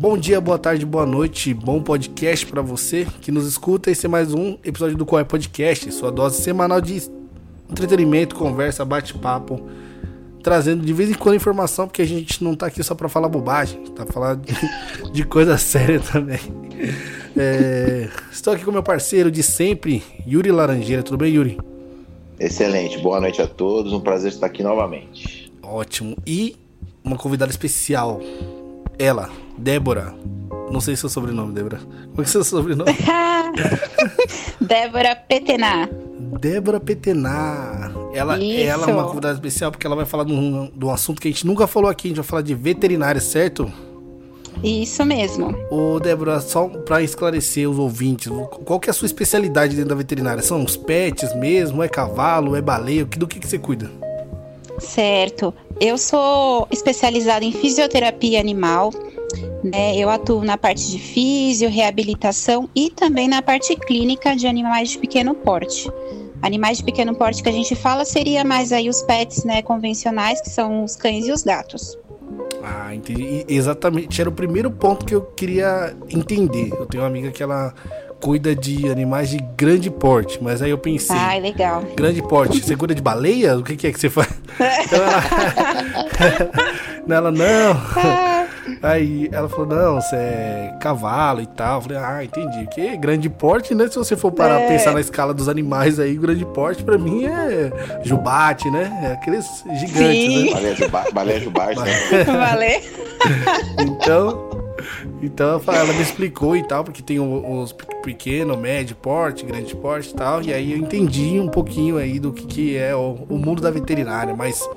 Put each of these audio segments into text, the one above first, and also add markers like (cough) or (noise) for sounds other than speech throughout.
Bom dia, boa tarde, boa noite, bom podcast para você que nos escuta. Esse é mais um episódio do Qual é Podcast, sua dose semanal de entretenimento, conversa, bate-papo, trazendo de vez em quando informação, porque a gente não tá aqui só para falar bobagem, tá falando de, (laughs) de coisa séria também. É, estou aqui com meu parceiro de sempre, Yuri Laranjeira. Tudo bem, Yuri? Excelente, boa noite a todos, um prazer estar aqui novamente. Ótimo. E uma convidada especial, ela, Débora. Não sei seu sobrenome, Débora. Como é que é seu sobrenome? (laughs) Débora Petená. Débora Petená. Ela, ela é uma convidada especial porque ela vai falar de um, de um assunto que a gente nunca falou aqui. A gente vai falar de veterinária, certo? Isso mesmo. Ô, Débora, só para esclarecer os ouvintes, qual que é a sua especialidade dentro da veterinária? São os pets mesmo? É cavalo? É baleia? Do que, que você cuida? Certo. Eu sou especializada em fisioterapia animal. Né? Eu atuo na parte de fisio, reabilitação e também na parte clínica de animais de pequeno porte. Animais de pequeno porte que a gente fala seria mais aí os pets né, convencionais, que são os cães e os gatos. Ah, entendi. Exatamente. Era o primeiro ponto que eu queria entender. Eu tenho uma amiga que ela cuida de animais de grande porte, mas aí eu pensei. Ah, legal. Grande porte. Você cuida de baleia? O que, que é que você faz? (laughs) Então ela, (laughs) ela não. Ah. Aí ela falou: não, você é cavalo e tal. Eu falei: ah, entendi. Que grande porte, né? Se você for parar é. pensar na escala dos animais aí, grande porte pra mim é jubate, né? É aqueles gigantes, Sim. né? Baleia, juba, baleia jubate, né? (laughs) Baleia. então. Então ela me explicou e tal, porque tem os pequeno, médio porte, grande porte e tal. E aí eu entendi um pouquinho aí do que, que é o, o mundo da veterinária, mas.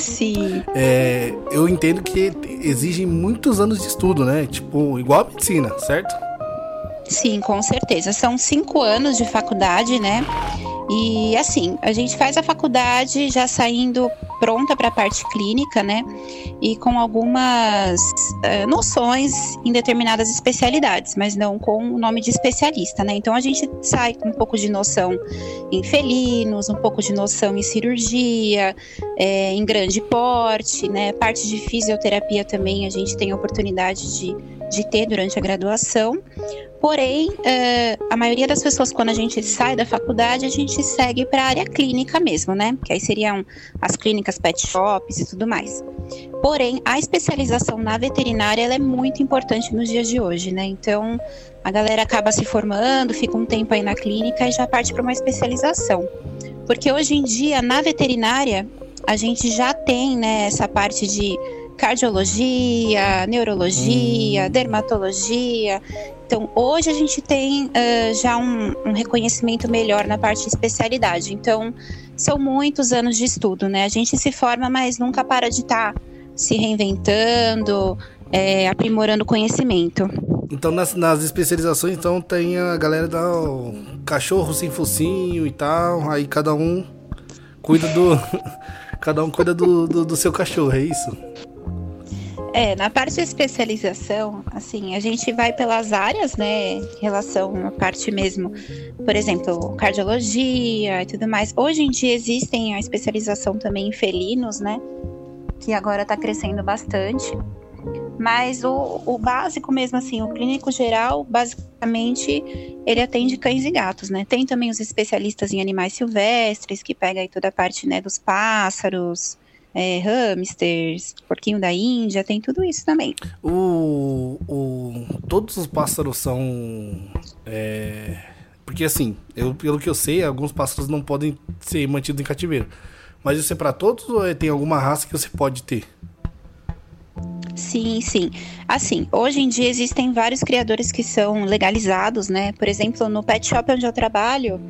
Sim. É, eu entendo que exigem muitos anos de estudo, né? Tipo, igual a medicina, certo? Sim, com certeza. São cinco anos de faculdade, né? E assim, a gente faz a faculdade já saindo pronta para a parte clínica, né? E com algumas uh, noções em determinadas especialidades, mas não com o nome de especialista, né? Então a gente sai com um pouco de noção em felinos, um pouco de noção em cirurgia, é, em grande porte, né? Parte de fisioterapia também a gente tem a oportunidade de, de ter durante a graduação. Porém, uh, a maioria das pessoas, quando a gente sai da faculdade, a gente segue para a área clínica mesmo, né? Que aí seriam as clínicas pet shops e tudo mais. Porém, a especialização na veterinária é muito importante nos dias de hoje, né? Então, a galera acaba se formando, fica um tempo aí na clínica e já parte para uma especialização. Porque hoje em dia, na veterinária, a gente já tem né, essa parte de cardiologia, neurologia, hum. dermatologia. Então, hoje a gente tem uh, já um, um, reconhecimento melhor na parte de especialidade. Então, são muitos anos de estudo, né? A gente se forma, mas nunca para de estar tá se reinventando, é, aprimorando conhecimento. Então, nas, nas, especializações, então, tem a galera do cachorro sem focinho e tal, aí cada um cuida do... (laughs) cada um cuida do, do, do seu cachorro, é isso? É, na parte de especialização, assim, a gente vai pelas áreas, né, em relação à parte mesmo, por exemplo, cardiologia e tudo mais. Hoje em dia existem a especialização também em felinos, né, que agora está crescendo bastante. Mas o, o básico mesmo, assim, o clínico geral, basicamente, ele atende cães e gatos, né? Tem também os especialistas em animais silvestres, que pega aí toda a parte, né, dos pássaros, é, hamsters, porquinho da Índia, tem tudo isso também. O, o, todos os pássaros são. É, porque assim, eu, pelo que eu sei, alguns pássaros não podem ser mantidos em cativeiro. Mas isso é para todos ou é, tem alguma raça que você pode ter? Sim, sim. Assim, hoje em dia existem vários criadores que são legalizados, né? Por exemplo, no pet shop onde eu trabalho,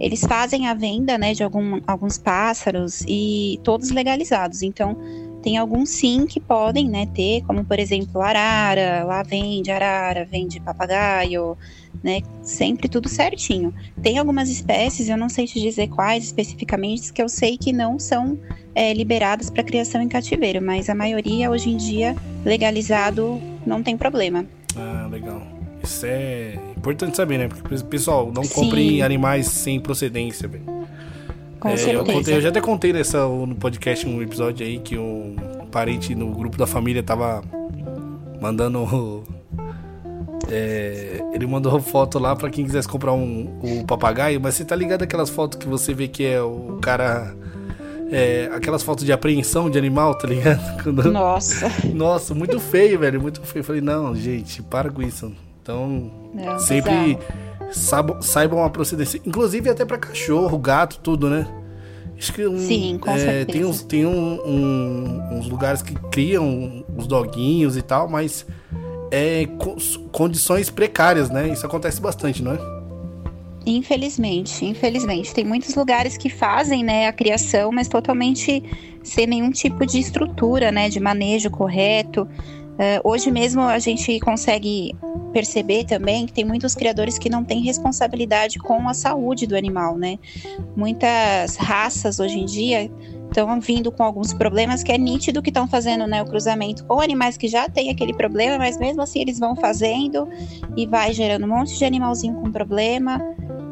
eles fazem a venda né, de algum, alguns pássaros e todos legalizados. Então, tem alguns sim que podem né, ter, como por exemplo arara, lá vende arara, vende papagaio, né, sempre tudo certinho. Tem algumas espécies, eu não sei te dizer quais especificamente, que eu sei que não são é, liberadas para criação em cativeiro, mas a maioria hoje em dia legalizado não tem problema. Ah, legal. Isso é importante saber, né? Porque, pessoal, não comprem animais sem procedência, velho. Com é, certeza. Eu, contei, eu já até contei nessa, no podcast um episódio aí que um parente no grupo da família tava mandando (laughs) é, ele mandou foto lá para quem quisesse comprar um, um papagaio, mas você tá ligado aquelas fotos que você vê que é o cara. É, aquelas fotos de apreensão de animal, tá ligado? (laughs) Nossa. (laughs) Nossa, muito feio, velho, muito feio. Eu falei, não, gente, para com isso. Então, não, sempre saibam, saibam a procedência. Inclusive até para cachorro, gato, tudo, né? Acho que um, Sim, com é, certeza. Tem, uns, tem um, um, uns lugares que criam os doguinhos e tal, mas é condições precárias, né? Isso acontece bastante, não é? Infelizmente, infelizmente. Tem muitos lugares que fazem né, a criação, mas totalmente sem nenhum tipo de estrutura, né? De manejo correto. Uh, hoje mesmo a gente consegue perceber também que tem muitos criadores que não têm responsabilidade com a saúde do animal, né? Muitas raças hoje em dia estão vindo com alguns problemas que é nítido que estão fazendo né, o cruzamento com animais que já têm aquele problema, mas mesmo assim eles vão fazendo e vai gerando um monte de animalzinho com problema,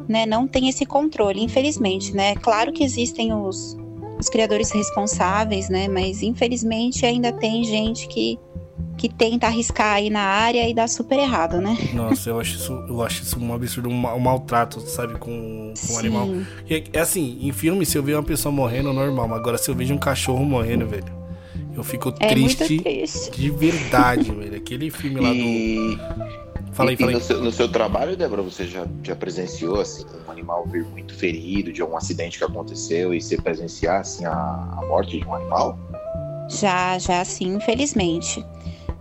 né? Não tem esse controle, infelizmente, né? Claro que existem os, os criadores responsáveis, né? Mas infelizmente ainda tem gente que que tenta arriscar aí na área e dá super errado, né? Nossa, eu acho isso, eu acho isso um absurdo, um, um maltrato, sabe, com, com um animal. É, é, assim, em filme, se eu ver uma pessoa morrendo, é normal. Mas agora, se eu vejo um cachorro morrendo, velho, eu fico é triste, triste, de verdade, velho. Aquele filme lá e... do. Fala aí, fala aí. No seu, no seu trabalho, Débora, você já, já presenciou assim, um animal vir muito ferido de algum acidente que aconteceu e você presenciar assim, a, a morte de um animal? Já, já sim, infelizmente.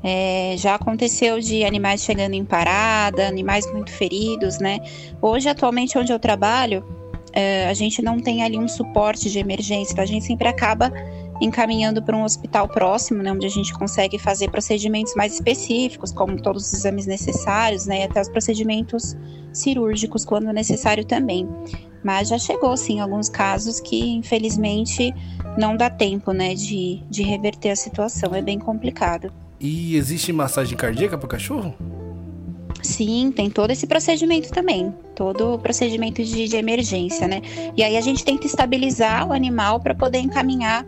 É, já aconteceu de animais chegando em parada, animais muito feridos, né? Hoje, atualmente, onde eu trabalho, é, a gente não tem ali um suporte de emergência, então a gente sempre acaba encaminhando para um hospital próximo, né, onde a gente consegue fazer procedimentos mais específicos, como todos os exames necessários, né, e até os procedimentos cirúrgicos quando necessário também. Mas já chegou, sim, alguns casos que, infelizmente, não dá tempo, né, de, de reverter a situação. É bem complicado. E existe massagem cardíaca para cachorro? Sim, tem todo esse procedimento também, todo o procedimento de, de emergência, né? E aí a gente tenta estabilizar o animal para poder encaminhar,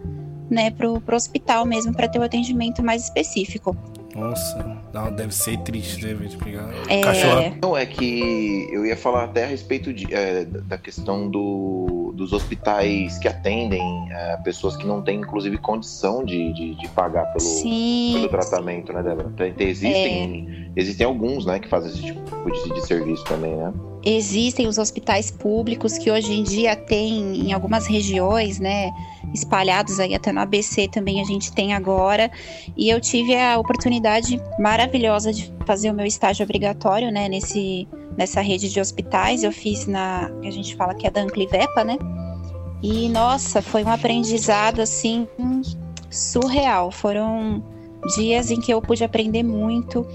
né, pro, pro hospital mesmo para ter o um atendimento mais específico. Nossa, não, deve ser triste, deve né, pegar é... cachorro. Não, é que eu ia falar até a respeito de, é, da questão do, dos hospitais que atendem é, pessoas que não têm, inclusive, condição de, de, de pagar pelo, pelo tratamento, né, Débora? Existem, é. existem alguns, né, que fazem esse tipo de, de serviço também, né? Existem os hospitais públicos que hoje em dia tem em algumas regiões, né, espalhados aí até no ABC também a gente tem agora. E eu tive a oportunidade maravilhosa de fazer o meu estágio obrigatório, né, nesse nessa rede de hospitais. Eu fiz na, a gente fala que é da Anclivepa, né? E nossa, foi um aprendizado assim surreal. Foram dias em que eu pude aprender muito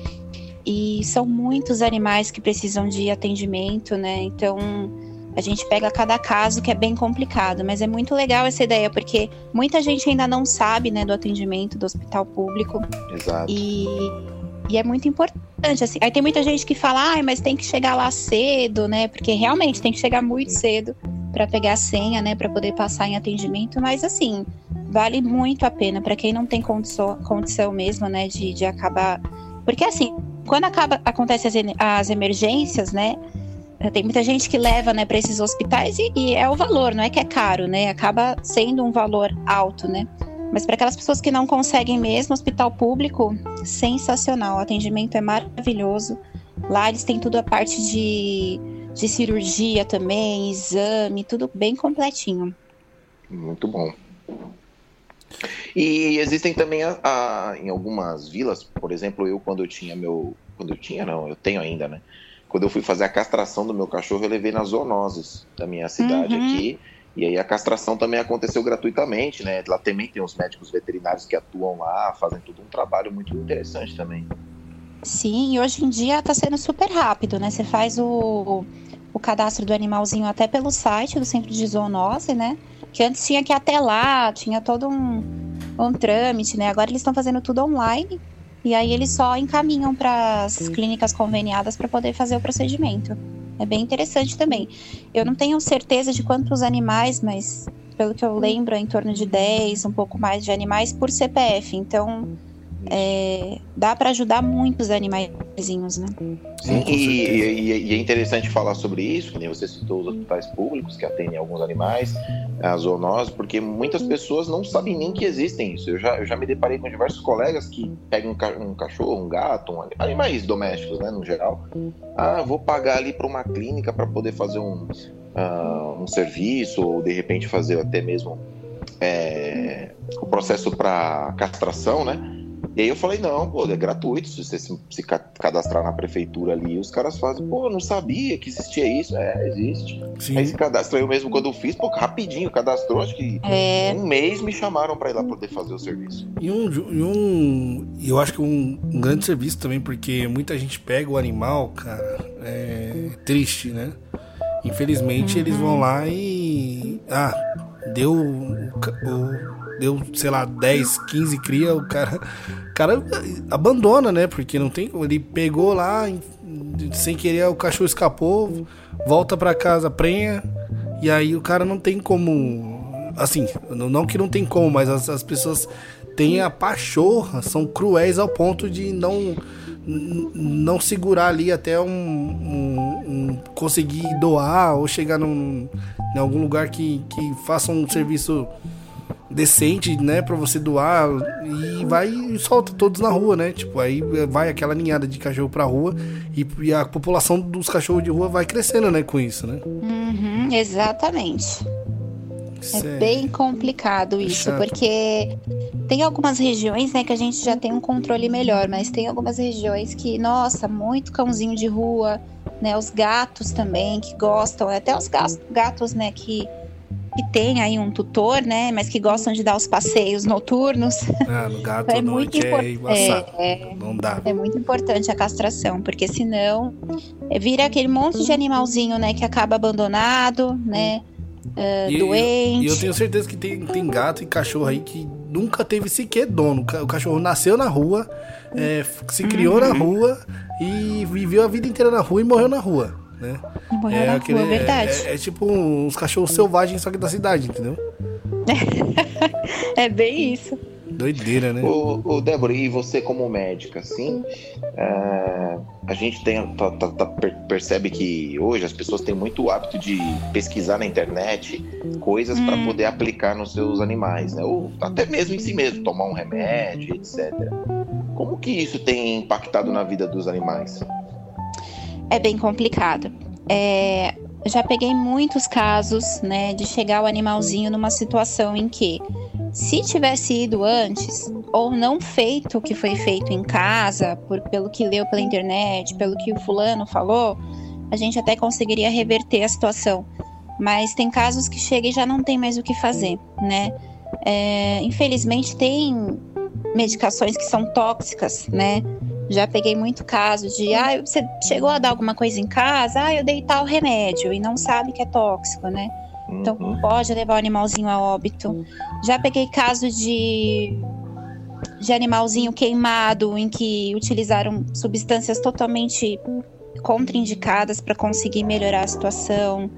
e são muitos animais que precisam de atendimento, né? Então a gente pega cada caso que é bem complicado, mas é muito legal essa ideia, porque muita gente ainda não sabe, né, do atendimento do hospital público. Exato. E, e é muito importante, assim. Aí tem muita gente que fala, ah, mas tem que chegar lá cedo, né? Porque realmente tem que chegar muito cedo para pegar a senha, né, para poder passar em atendimento, mas assim, vale muito a pena para quem não tem condição, condição mesmo, né, de, de acabar. Porque assim, quando acaba, acontece as, as emergências, né? Tem muita gente que leva, né, para esses hospitais e, e, é o valor, não é que é caro, né? Acaba sendo um valor alto, né? Mas para aquelas pessoas que não conseguem mesmo, hospital público, sensacional. O atendimento é maravilhoso. Lá eles têm tudo a parte de, de cirurgia também, exame, tudo bem completinho. Muito bom. E existem também a, a, em algumas vilas, por exemplo, eu quando eu tinha meu. Quando eu tinha, não, eu tenho ainda, né? Quando eu fui fazer a castração do meu cachorro, eu levei nas zoonoses da minha cidade uhum. aqui. E aí a castração também aconteceu gratuitamente, né? Lá também tem os médicos veterinários que atuam lá, fazem todo um trabalho muito interessante também. Sim, e hoje em dia está sendo super rápido, né? Você faz o, o cadastro do animalzinho até pelo site do centro de zoonose, né? Que antes tinha que ir até lá, tinha todo um, um trâmite, né? Agora eles estão fazendo tudo online e aí eles só encaminham para as clínicas conveniadas para poder fazer o procedimento. É bem interessante também. Eu não tenho certeza de quantos animais, mas pelo que eu lembro, é em torno de 10, um pouco mais de animais por CPF. Então, é, dá para ajudar muitos animaizinhos, né? Sim, e, e, e, é interessante falar sobre isso, que nem você citou os hospitais públicos que atendem alguns animais, a zoonose, porque muitas pessoas não sabem nem que existem isso. Eu já, eu já me deparei com diversos colegas que pegam um, cachorro, um gato, um, animais domésticos, né, no geral. Ah, vou pagar ali para uma clínica para poder fazer um, uh, um serviço, ou de repente fazer até mesmo é, o processo para castração, né? E aí eu falei, não, pô, é gratuito se você se, se, cadastrar na prefeitura ali. Os caras fazem, pô, não sabia que existia isso. É, existe. Sim. Aí se cadastra. Eu mesmo, quando eu fiz, pô, rapidinho, cadastrou, acho que é. um mês me chamaram para ir lá poder fazer o serviço. E um, e um eu acho que um, um, grande serviço também, porque muita gente pega o animal, cara, é triste, né? Infelizmente uhum. eles vão lá e. Ah, deu o, deu, sei lá, 10, 15 cria, o cara, o cara abandona, né? Porque não tem ele pegou lá sem querer o cachorro escapou, volta para casa, prenha, e aí o cara não tem como assim, não que não tem como, mas as, as pessoas têm a pachorra, são cruéis ao ponto de não não segurar ali até um, um, um conseguir doar ou chegar num, em algum lugar que, que faça um serviço decente, né, para você doar e vai e solta todos na rua, né? Tipo, aí vai aquela ninhada de cachorro pra rua e, e a população dos cachorros de rua vai crescendo, né, com isso, né? Uhum, exatamente. É, é bem complicado isso, Chato. porque tem algumas regiões, né, que a gente já tem um controle melhor, mas tem algumas regiões que, nossa, muito cãozinho de rua, né, os gatos também que gostam, até os gatos, gatos, né, que que tem aí um tutor, né, mas que gostam de dar os passeios noturnos. Ah, no gato é muito é, é, não dá. É muito importante a castração, porque senão é, vira aquele monte de animalzinho, né, que acaba abandonado, né, uh, e, doente. E eu, eu tenho certeza que tem, tem gato e cachorro aí que nunca teve sequer dono. O cachorro nasceu na rua, é, se criou uhum. na rua e viveu a vida inteira na rua e morreu na rua né? É, na aquele, rua, é verdade. É, é, tipo uns cachorros selvagens, só que da cidade, entendeu? (laughs) é bem isso. Doideira, né? O, o Débora, e você como médica, assim, é, a gente tem, tá, tá, tá, percebe que hoje as pessoas têm muito hábito de pesquisar na internet coisas hum. para poder aplicar nos seus animais, né? Ou até mesmo em si mesmo, tomar um remédio, etc. Como que isso tem impactado na vida dos animais? É bem complicado. É, já peguei muitos casos, né, de chegar o animalzinho numa situação em que, se tivesse ido antes ou não feito o que foi feito em casa, por, pelo que leu pela internet, pelo que o fulano falou, a gente até conseguiria reverter a situação. Mas tem casos que chega e já não tem mais o que fazer, né? É, infelizmente tem medicações que são tóxicas, né? Já peguei muito caso de, ah, você chegou a dar alguma coisa em casa, ah, eu dei tal remédio e não sabe que é tóxico, né? Então uhum. pode levar o animalzinho a óbito. Já peguei caso de de animalzinho queimado em que utilizaram substâncias totalmente contraindicadas para conseguir melhorar a situação.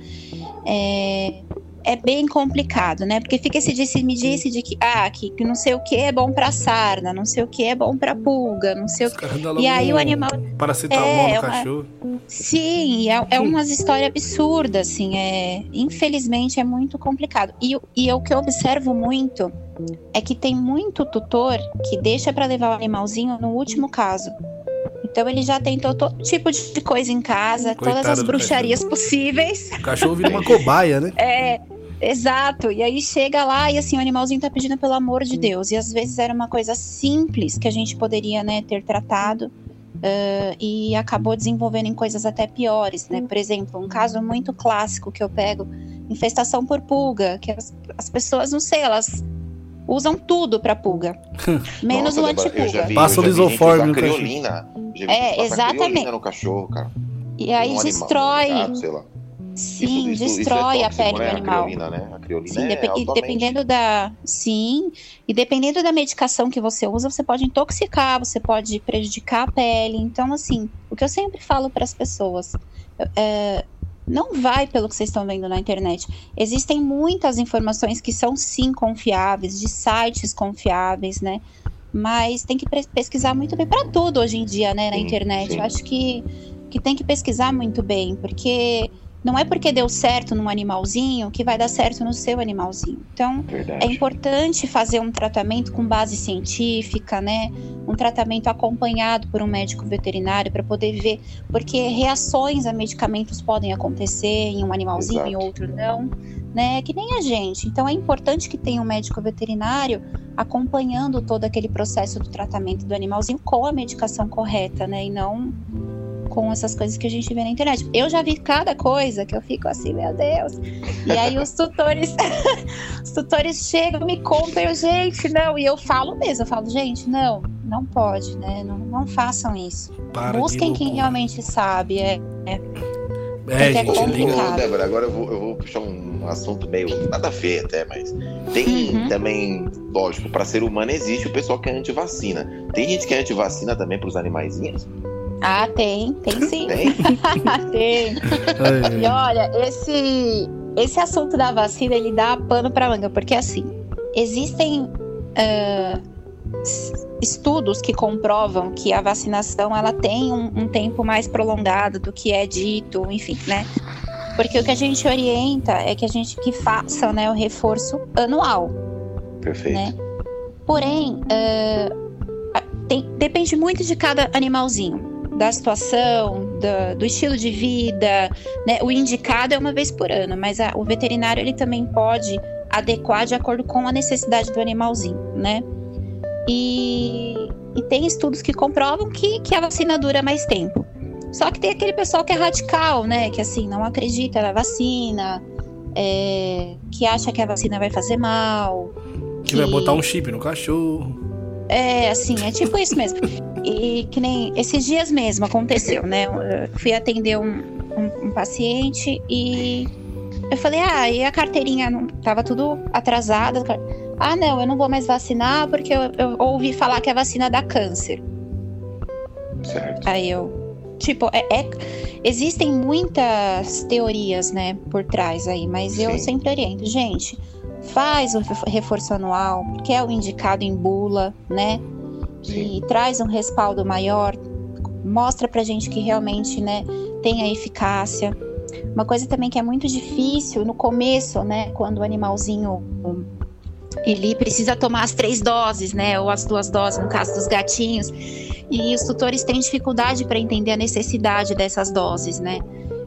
É, é bem complicado, né? Porque fica esse disse-me disse de que, ah, que, que não sei o que é bom pra sarna, não sei o que é bom pra pulga, não sei o que. E aí o animal. Paracetamol é, no é uma... cachorro. Sim, é, é umas histórias absurdas, assim. É... Infelizmente é muito complicado. E, e o que eu observo muito é que tem muito tutor que deixa para levar o animalzinho no último caso. Então ele já tentou todo tipo de coisa em casa, Coitado todas as bruxarias cachorro. possíveis. O cachorro vira uma cobaia, né? É, Exato. E aí chega lá e assim, o animalzinho tá pedindo pelo amor de Deus. E às vezes era uma coisa simples que a gente poderia, né, ter tratado. Uh, e acabou desenvolvendo em coisas até piores, né? Por exemplo, um caso muito clássico que eu pego, infestação por pulga, que as, as pessoas, não sei, elas usam tudo para pulga, (laughs) menos Nossa, o antipulga. Passa o lisoforme no criolina. É, exatamente. no cachorro, cara. E aí um destrói. Animal, gato, sei lá. Sim, isso, isso, destrói isso é tóxico, a pele né? do animal. A criolina, né? A criolina sim, é e dependendo da, sim, e dependendo da medicação que você usa, você pode intoxicar, você pode prejudicar a pele. Então, assim, o que eu sempre falo para as pessoas, é, não vai pelo que vocês estão vendo na internet. Existem muitas informações que são sim confiáveis, de sites confiáveis, né? Mas tem que pesquisar muito bem para tudo hoje em dia, né, na sim, internet. Sim. Eu acho que, que tem que pesquisar muito bem, porque não é porque deu certo num animalzinho que vai dar certo no seu animalzinho. Então, Verdade. é importante fazer um tratamento com base científica, né? Um tratamento acompanhado por um médico veterinário para poder ver, porque reações a medicamentos podem acontecer em um animalzinho e outro não, né? Que nem a gente. Então, é importante que tenha um médico veterinário acompanhando todo aquele processo do tratamento do animalzinho com a medicação correta, né? E não com essas coisas que a gente vê na internet. Eu já vi cada coisa que eu fico assim, meu Deus. E aí os tutores, (laughs) os tutores chegam, me contam, eu, gente, não. E eu falo mesmo, eu falo, gente, não, não pode, né? Não, não façam isso. Para Busquem quem realmente sabe. É, é. É, é gente, Ô, Débora, agora eu vou, eu vou puxar um assunto meio nada a ver até, mas tem uhum. também, lógico, para ser humano existe o pessoal que é anti-vacina. Tem gente que é anti-vacina também para os animaizinhos? Ah, tem, tem sim. Tem? (laughs) tem. E olha, esse, esse assunto da vacina, ele dá pano para manga, porque assim, existem uh, estudos que comprovam que a vacinação ela tem um, um tempo mais prolongado do que é dito, enfim, né? Porque o que a gente orienta é que a gente que faça né, o reforço anual. Perfeito. Né? Porém, uh, tem, depende muito de cada animalzinho da situação, do, do, estilo de vida, né? O indicado é uma vez por ano, mas a, o veterinário ele também pode adequar de acordo com a necessidade do animalzinho, né? E, e tem estudos que comprovam que, que a vacina dura mais tempo. Só que tem aquele pessoal que é radical, né? Que assim, não acredita na vacina, é, que acha que a vacina vai fazer mal. Que, que vai botar um chip no cachorro. É, assim, é tipo isso mesmo. E que nem esses dias mesmo aconteceu, né? Eu fui atender um, um, um paciente e eu falei, ah, e a carteirinha não tava tudo atrasada. Ah, não, eu não vou mais vacinar porque eu, eu ouvi falar que a vacina dá câncer. Certo. Aí eu, tipo, é, é, existem muitas teorias, né, por trás aí, mas Sim. eu sempre oriento, gente, faz o reforço anual, que é o indicado em bula, né? E traz um respaldo maior, mostra pra gente que realmente, né, tem a eficácia. Uma coisa também que é muito difícil no começo, né, quando o animalzinho ele precisa tomar as três doses, né, ou as duas doses no caso dos gatinhos, e os tutores têm dificuldade para entender a necessidade dessas doses, né?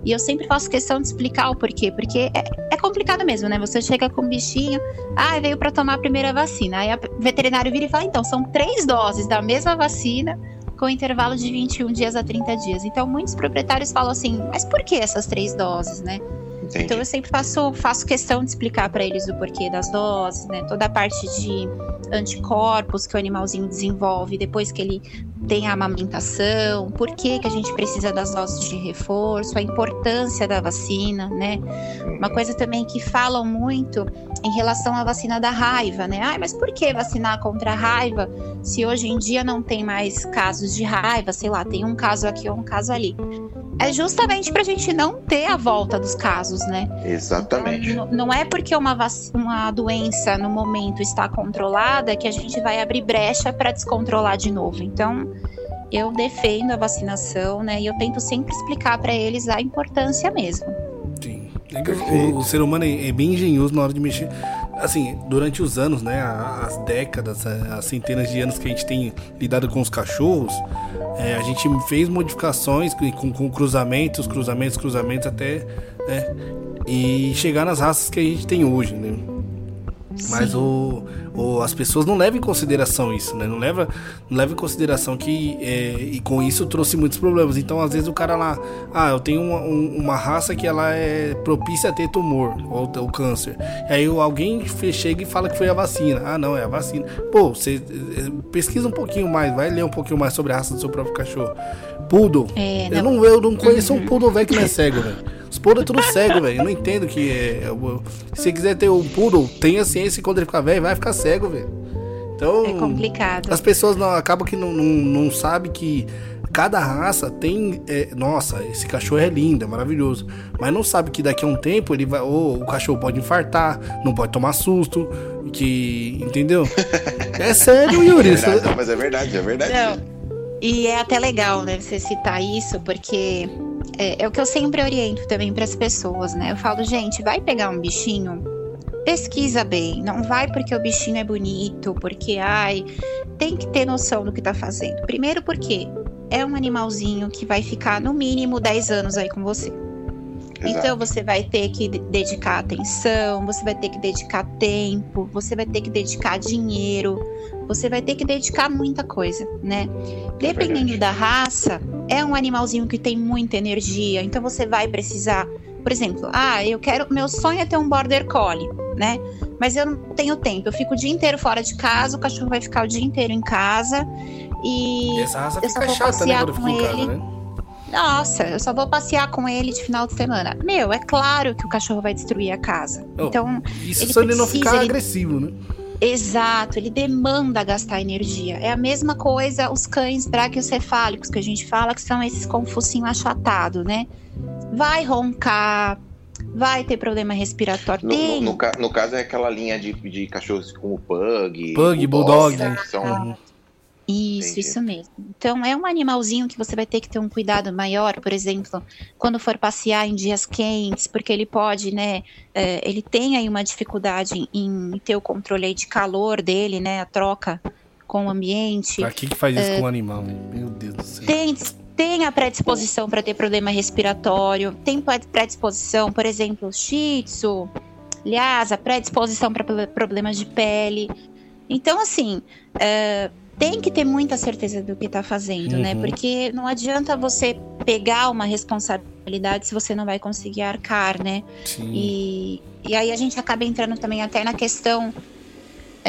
E eu sempre faço questão de explicar o porquê, porque é, é complicado mesmo, né? Você chega com um bichinho, ah, veio para tomar a primeira vacina. Aí o veterinário vira e fala: então, são três doses da mesma vacina com intervalo de 21 dias a 30 dias. Então, muitos proprietários falam assim: mas por que essas três doses, né? Entendi. Então eu sempre faço, faço questão de explicar para eles o porquê das doses, né? Toda a parte de anticorpos que o animalzinho desenvolve depois que ele tem a amamentação, por que, que a gente precisa das doses de reforço, a importância da vacina, né? Uma coisa também que falam muito em relação à vacina da raiva, né? Ai, mas por que vacinar contra a raiva se hoje em dia não tem mais casos de raiva? Sei lá, tem um caso aqui ou um caso ali é justamente para a gente não ter a volta dos casos, né? Exatamente. Então, não é porque uma, uma doença no momento está controlada que a gente vai abrir brecha para descontrolar de novo. Então, eu defendo a vacinação, né? E eu tento sempre explicar para eles a importância mesmo. Sim. O, o, ser humano é, é bem engenhoso na hora de mexer. Assim, durante os anos, né? As décadas, as centenas de anos que a gente tem lidado com os cachorros, é, a gente fez modificações com, com, cruzamentos, cruzamentos, cruzamentos até, né? E chegar nas raças que a gente tem hoje, né? Mas o, o, as pessoas não levam em consideração isso, né? Não leva, não leva em consideração que é, e com isso trouxe muitos problemas. Então, às vezes o cara lá, ah, eu tenho uma, um, uma raça que ela é propícia a ter tumor ou, ou câncer. E aí alguém chega e fala que foi a vacina. Ah, não, é a vacina. Pô, você é, pesquisa um pouquinho mais, vai ler um pouquinho mais sobre a raça do seu próprio cachorro. Poodle. É. Eu, não, eu não conheço um poodle velho que não é cego, velho. Os poodle é tudo cego, velho. Eu não entendo que é. Se você quiser ter um poodle, tenha ciência que quando ele ficar velho, vai ficar cego, velho. Então. É complicado. As pessoas não, acabam que não, não, não sabem que cada raça tem. É, nossa, esse cachorro é lindo, é maravilhoso. Mas não sabe que daqui a um tempo ele vai. Ou o cachorro pode infartar, não pode tomar susto. Que. Entendeu? (laughs) É sério, Yuri. É verdade, mas é verdade, é verdade. Não. E é até legal, né, você citar isso, porque é, é o que eu sempre oriento também para as pessoas, né? Eu falo, gente, vai pegar um bichinho, pesquisa bem. Não vai porque o bichinho é bonito, porque, ai, tem que ter noção do que tá fazendo. Primeiro, porque é um animalzinho que vai ficar no mínimo 10 anos aí com você. Exato. Então você vai ter que de- dedicar atenção, você vai ter que dedicar tempo, você vai ter que dedicar dinheiro, você vai ter que dedicar muita coisa, né? Dependendo verdade. da raça, é um animalzinho que tem muita energia, então você vai precisar, por exemplo, ah, eu quero, meu sonho é ter um border collie, né? Mas eu não tenho tempo, eu fico o dia inteiro fora de casa, o cachorro vai ficar o dia inteiro em casa e E essa raça eu só fica vou chata, né? passear Quando com em casa, ele. né? nossa, eu só vou passear com ele de final de semana. Meu, é claro que o cachorro vai destruir a casa. Oh. Então, Isso Ele se ele não ficar ele- agressivo, né? exato, ele demanda gastar energia. É a mesma coisa os cães braquiocefálicos que a gente fala que são esses com focinho achatado, né? Vai roncar, vai ter problema respiratório. No, no, Tem. no no caso é aquela linha de, de cachorros como Pug, Pug, Bulldog. né, que são- Uhum. Isso, Entendi. isso mesmo. Então é um animalzinho que você vai ter que ter um cuidado maior, por exemplo, quando for passear em dias quentes, porque ele pode, né? é, ele tem aí uma dificuldade em ter o controle aí de calor dele, né? A troca com o ambiente. Pra que que faz É. isso com o animal, né? Meu Deus do céu. Tem, tem a predisposição para ter problema respiratório, tem pre- predisposição, por exemplo, shih tzu, Lhasa, predisposição para problemas de pele. Então, assim, é, tem que ter muita certeza do que está fazendo, né? Uhum. Porque não adianta você pegar uma responsabilidade se você não vai conseguir arcar, né? Sim. E, e aí a gente acaba entrando também até na questão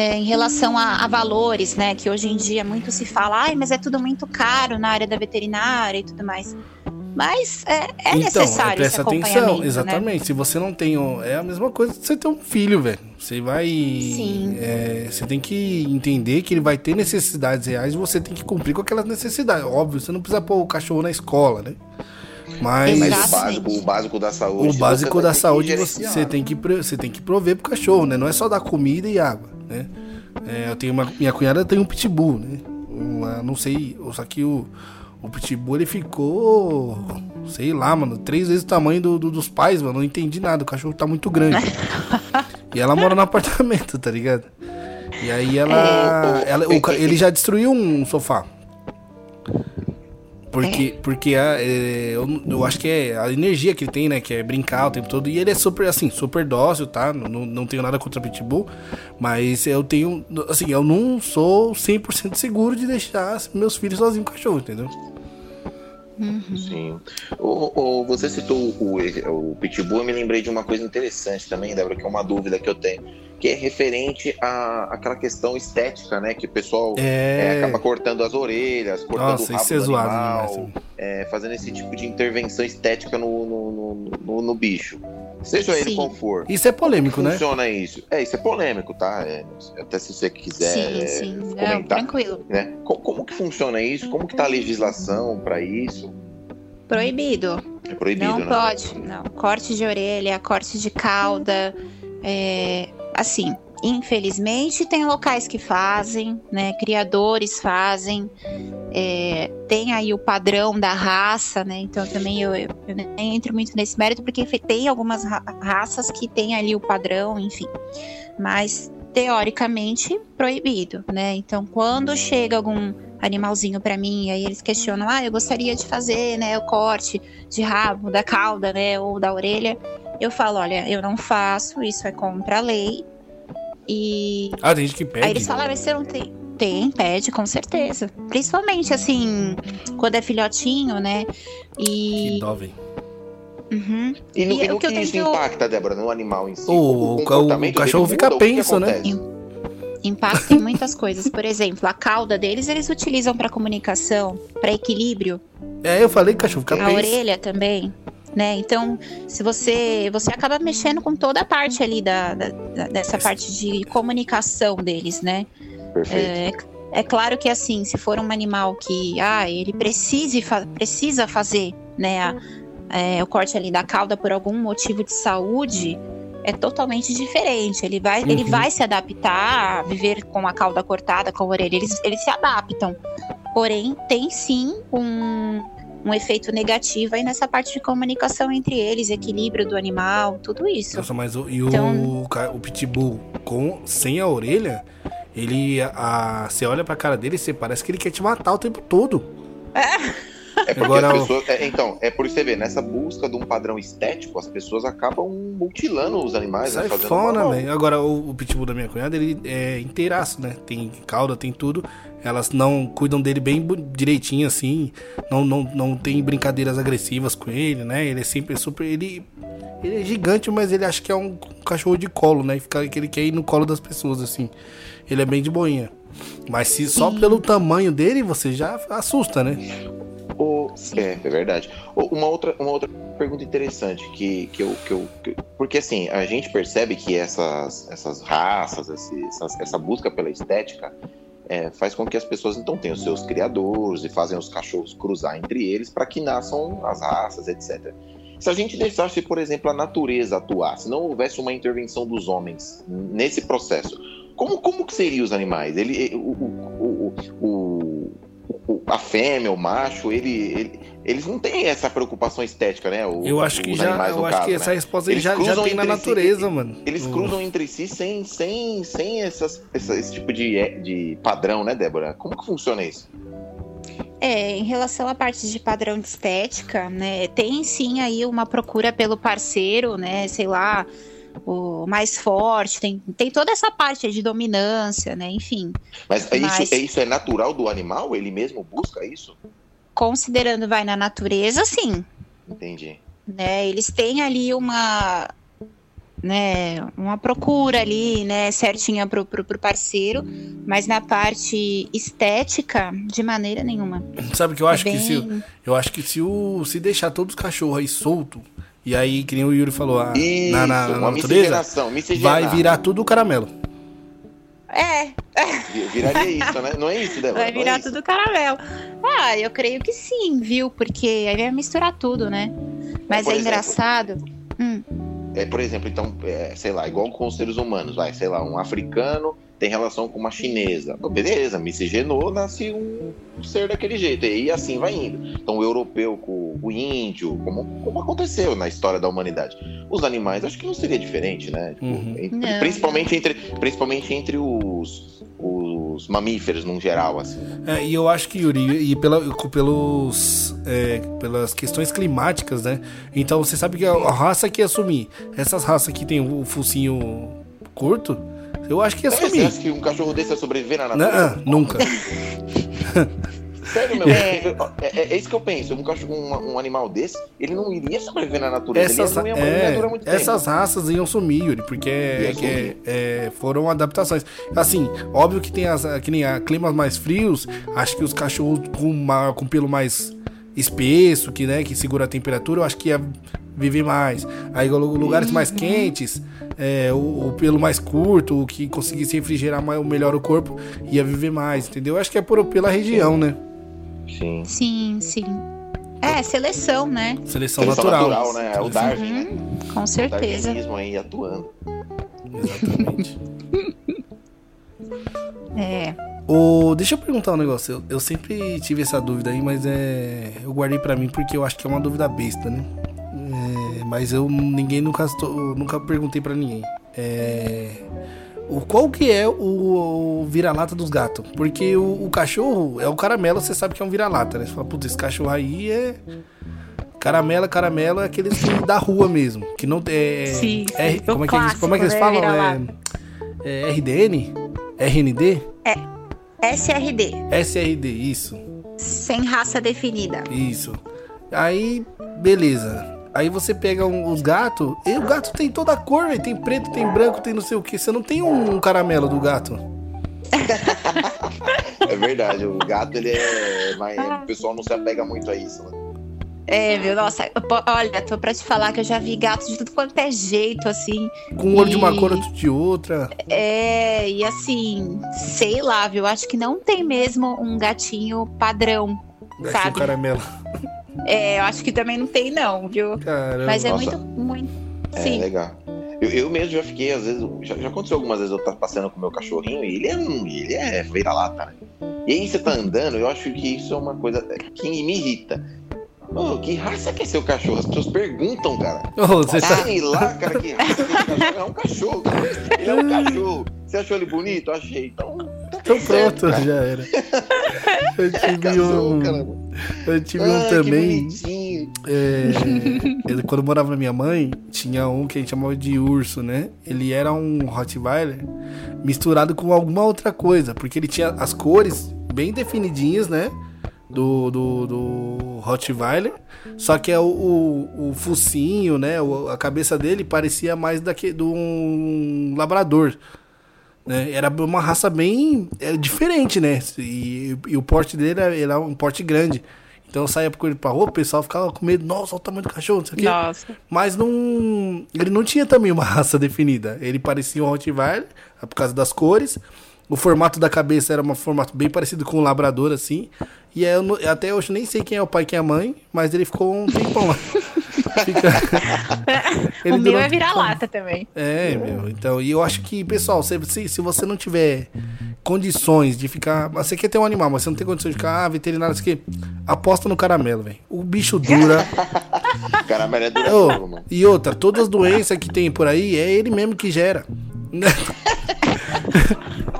é, em relação a, a valores, né? Que hoje em dia muito se fala, ai, mas é tudo muito caro na área da veterinária e tudo mais. Mas é, é necessário esse presta acompanhamento, atenção, né? exatamente. Se você não tem. É a mesma coisa que você ter um filho, velho. Você vai. Sim. é, você tem que entender que ele vai ter necessidades reais e você tem que cumprir com aquelas necessidades. Óbvio, você não precisa pôr o cachorro na escola, né? Mas. Mas o básico, o básico da saúde. O você básico da saúde você, você tem que você tem que prover pro cachorro, né? Não é só dar comida e água, né? É, eu tenho uma minha cunhada tem um pitbull, né? Uma, não sei, só que o o pitbull ele ficou, sei lá, mano, três vezes o tamanho do, do- dos pais, mano. Não entendi nada. O cachorro tá muito grande. (laughs) e ela mora no apartamento, tá ligado? E aí ela, É, ela o (laughs) ele já destruiu um sofá. Porque, É. porque a, é, eu, eu acho que é a energia que ele tem, né? Que é brincar o tempo todo. E ele é super, assim, super dócil, tá? Não, não- não tenho nada contra Pitbull. Mas eu tenho, assim, eu não sou 100% seguro de deixar meus filhos sozinhos com o cachorro, entendeu? Uhum. Sim. O, o- você citou o, o Pitbull, eu me lembrei de uma coisa interessante também, Débora, que é uma dúvida que eu tenho, que é referente à àquela questão estética, né? Que o pessoal é, É. acaba cortando as orelhas, cortando Nossa, o rabo isso é do zoado animal, é, fazendo esse tipo de intervenção estética no, no, no, no- no bicho. Seja ele qual for. Isso é polêmico, né? Funciona isso. É, isso é polêmico, tá? É, até se você quiser sim, é, sim. Não, comentar. tranquilo. né? Co- Como, que funciona isso? Como que tá a legislação para isso? Proibido. É proibido, não né? pode, não. Corte de orelha, corte de cauda. é, assim, infelizmente tem locais que fazem, né? Criadores fazem. é, tem aí o padrão da raça, né? Então também eu, eu nem entro muito nesse mérito, porque tem algumas ra- raças que tem ali o padrão, enfim. Mas teoricamente proibido, né? Então quando chega algum animalzinho pra mim, e aí eles questionam, ah, eu gostaria de fazer, né, o corte de rabo, da cauda, né, ou da orelha. Eu falo, olha, eu não faço, isso é contra a lei. E Ah, tem gente que pede. aí eles falam, mas você não tem. Tem, pede, com certeza. Principalmente assim, quando é filhotinho, né? Que E. dó, velho. Uhum. E no, E e no que que, eu isso tento- impacta, Débora, no animal em si? O- o o cachorro fica muda? Que que penso, né? Impacta em muitas coisas. Por exemplo, a cauda deles eles utilizam para comunicação, para equilíbrio. É, eu falei que o cachorro fica a penso. orelha também, né? Então, se você você acaba mexendo com toda a parte ali da, da- dessa parte de comunicação deles, né? Perfeito. É, é claro que assim, se for um animal que ah, ele precise fa- precisa fazer, né, a- é, o corte ali da cauda por algum motivo de saúde, é totalmente diferente. Ele vai, uhum. ele vai se adaptar a viver com a cauda cortada, com a orelha. Eles, eles se adaptam. Porém, tem sim um, um efeito negativo aí nessa parte de comunicação entre eles, equilíbrio do animal, tudo isso. Nossa, mas o, e então... o, o pitbull com, sem a orelha, ele. A, você olha pra cara dele e você parece que ele quer te matar o tempo todo. É. (laughs) É porque Agora, as pessoas. É, então, é por você ver, nessa busca de um padrão estético, as pessoas acabam mutilando os animais. Sai né, fora, velho. Agora, o, o, pitbull da minha cunhada, ele é inteiraço, né? Tem cauda, tem tudo. Elas não cuidam dele bem direitinho, assim. Não, não, não tem brincadeiras agressivas com ele, né? Ele é sempre super. Ele, ele é gigante, mas ele acha que é um cachorro de colo, né? Fica, que ele quer ir no colo das pessoas, assim. Ele é bem de boinha. Mas se só pelo tamanho dele, você já assusta, né? O, é, é verdade. Uma outra, uma outra pergunta interessante que, que, eu, que eu. Que, porque assim, a gente percebe que essas, essas raças, essas, essa busca pela estética é, faz com que as pessoas então tenham seus criadores e fazem os cachorros cruzar entre eles para que nasçam as raças, etc. Se a gente deixasse, por exemplo, a natureza atuar, se não houvesse uma intervenção dos homens nesse processo, como, como que seriam os animais? Ele, o, o, o, o a fêmea, o macho, ele, ele, eles não têm essa preocupação estética, né? O, eu acho que já, eu acho caso, que né? essa resposta já, já tem na natureza, si, mano. Eles cruzam entre si sem, sem, sem essas, essa, esse tipo de, de padrão, né, Débora? Como que funciona isso? É, em relação à parte de padrão de estética, né, tem sim aí uma procura pelo parceiro, né, sei lá, o mais forte, tem, tem toda essa parte de dominância, né? Enfim. Mas, Mas isso, isso é natural do animal? Ele mesmo busca isso? Considerando vai na natureza, sim. Entendi. Né, eles têm ali uma né, uma procura ali, né, certinha pro, pro, pro, parceiro, mas na parte estética, de maneira nenhuma. Sabe que eu acho é bem... que se eu acho que se o se deixar todos os cachorros aí solto, e aí, que nem o Yuri falou, a, Isso, na, na, na natureza, vai virar tudo caramelo. É. Viraria isso, né? Não é isso, Débora? Vai virar é tudo caramelo. Ah, eu creio que sim, viu? Porque aí vai misturar tudo, né? Mas é, é engraçado. Hum. É, por exemplo, então, é, sei lá, igual com os seres humanos, vai, sei lá, um africano tem relação com uma chinesa. beleza, miscigenou, nasce um, ser daquele jeito. E assim vai indo. Então, o europeu com o índio, como, como aconteceu na história da humanidade. Os animais, acho que não seria diferente, né? Tipo, uhum. entre, principalmente, entre, principalmente entre os, os mamíferos, num geral, assim. É, e eu acho que, Yuri, e pela, pelos, é, pelas questões climáticas, né? Então, você sabe que a, a raça que assumir, essas raças que tem o focinho curto, eu acho que ia sumir. Você acha que um cachorro desse ia sobreviver na natureza? Não, nunca. (laughs) Sério, meu, é. é, é, é, isso que eu penso. Um, cachorro, um, um, animal desse, ele não iria sobreviver na natureza. Essas, ele ia, muito essas tempo. raças iam sumir, Yuri, porque é, é, foram adaptações. Assim, óbvio que tem as, que nem a, climas mais frios, acho que os cachorros com, uma, com pelo mais espesso, que, né, que segura a temperatura, eu acho que ia viver mais. Aí lugares mais quentes, é, o, o, pelo mais curto, o que conseguisse refrigerar mais, melhor o corpo, ia viver mais, entendeu? Eu acho que é por, pela região, né? Sim. Sim, sim. É, seleção, né? Seleção, seleção natural. natural. né? É o Darwin, né? Uhum, com certeza. O aí atuando. Exatamente. (laughs) é. O, deixa eu perguntar um negócio. Eu, eu, sempre tive essa dúvida aí, mas é, eu guardei para mim porque eu acho que é uma dúvida besta, né? É, mas eu ninguém nunca nunca perguntei para ninguém. É, o qual que é o, o vira-lata dos gatos? Porque o, o, cachorro é o caramelo, você sabe que é um vira-lata, né? Você fala, putz, esse cachorro aí é caramelo, caramelo é aqueles da rua mesmo, que não é, Sim, é como, é que eles, como é que eles né? falam? É, é RDN? RND? É. SRD. SRD, isso. Sem raça definida. Isso. Aí, beleza. Aí você pega um, os gatos, e o gato tem toda a cor, véio. tem preto, tem branco, tem não sei o que. Você não tem um, um caramelo do gato. (laughs) é verdade, o gato ele é. Mas o pessoal não se apega muito a isso, né? É, viu? Nossa, olha, tô pra te falar que eu já vi gatos de tudo quanto é jeito, assim. Com um olho e... de uma cor, outro de outra. É, e assim, sei lá, viu? Acho que não tem mesmo um gatinho padrão, gatinho sabe? caramelo. É, eu acho que também não tem, não, viu? Caramba. Mas é Nossa. muito, muito. É, Sim. legal. Eu, eu mesmo já fiquei, às vezes, já, já aconteceu algumas vezes eu estar passeando com o meu cachorrinho e ele é, ele é feira-lata, né? E aí você tá andando, eu acho que isso é uma coisa que me irrita. Que raça que é seu cachorro? As pessoas perguntam, cara. Oh, você tá... Sei lá, cara, que raça que é seu cachorro? É um cachorro, cara. Ele é um cachorro. Você achou ele bonito? Achei. Então, tá Então certo, pronto, já era. (laughs) Eu tive Cachorro, um, cara. eu tive Ah, um também. É, quando eu morava na minha mãe, tinha um que a gente chamava de urso, né? Ele era um Rottweiler misturado com alguma outra coisa, porque ele tinha as cores bem definidinhas, né? Do, do, do Rottweiler, só que é o, o, o focinho, né? o- a cabeça dele parecia mais daquele, de um labrador. Né? Era uma raça bem é, diferente, né? E, e o porte dele era, era um porte grande. Então eu saía com ele pra rua, o pessoal ficava com medo, nossa, olha o tamanho do cachorro, não sei o quê. Nossa. Mas não. Ele não tinha também uma (laughs) raça definida. Ele parecia um Rottweiler, por causa das cores. O formato da cabeça era um formato bem parecido com um labrador, assim. E aí eu até hoje nem sei quem é o pai e quem é a mãe, mas ele ficou um tempão lá. (laughs) Fica- Ele o meu durou- é vira-lata também. É, meu. Então, e eu acho que, pessoal, se, se, se você não tiver condições de ficar. Você quer ter um animal, mas você não tem condições de ficar, ah, veterinário, isso aqui. Aposta no caramelo, velho. O bicho dura. (laughs) Caramelo é Ô, duradouro, mano. e outra, todas as doenças que tem por aí é ele mesmo que gera. (laughs)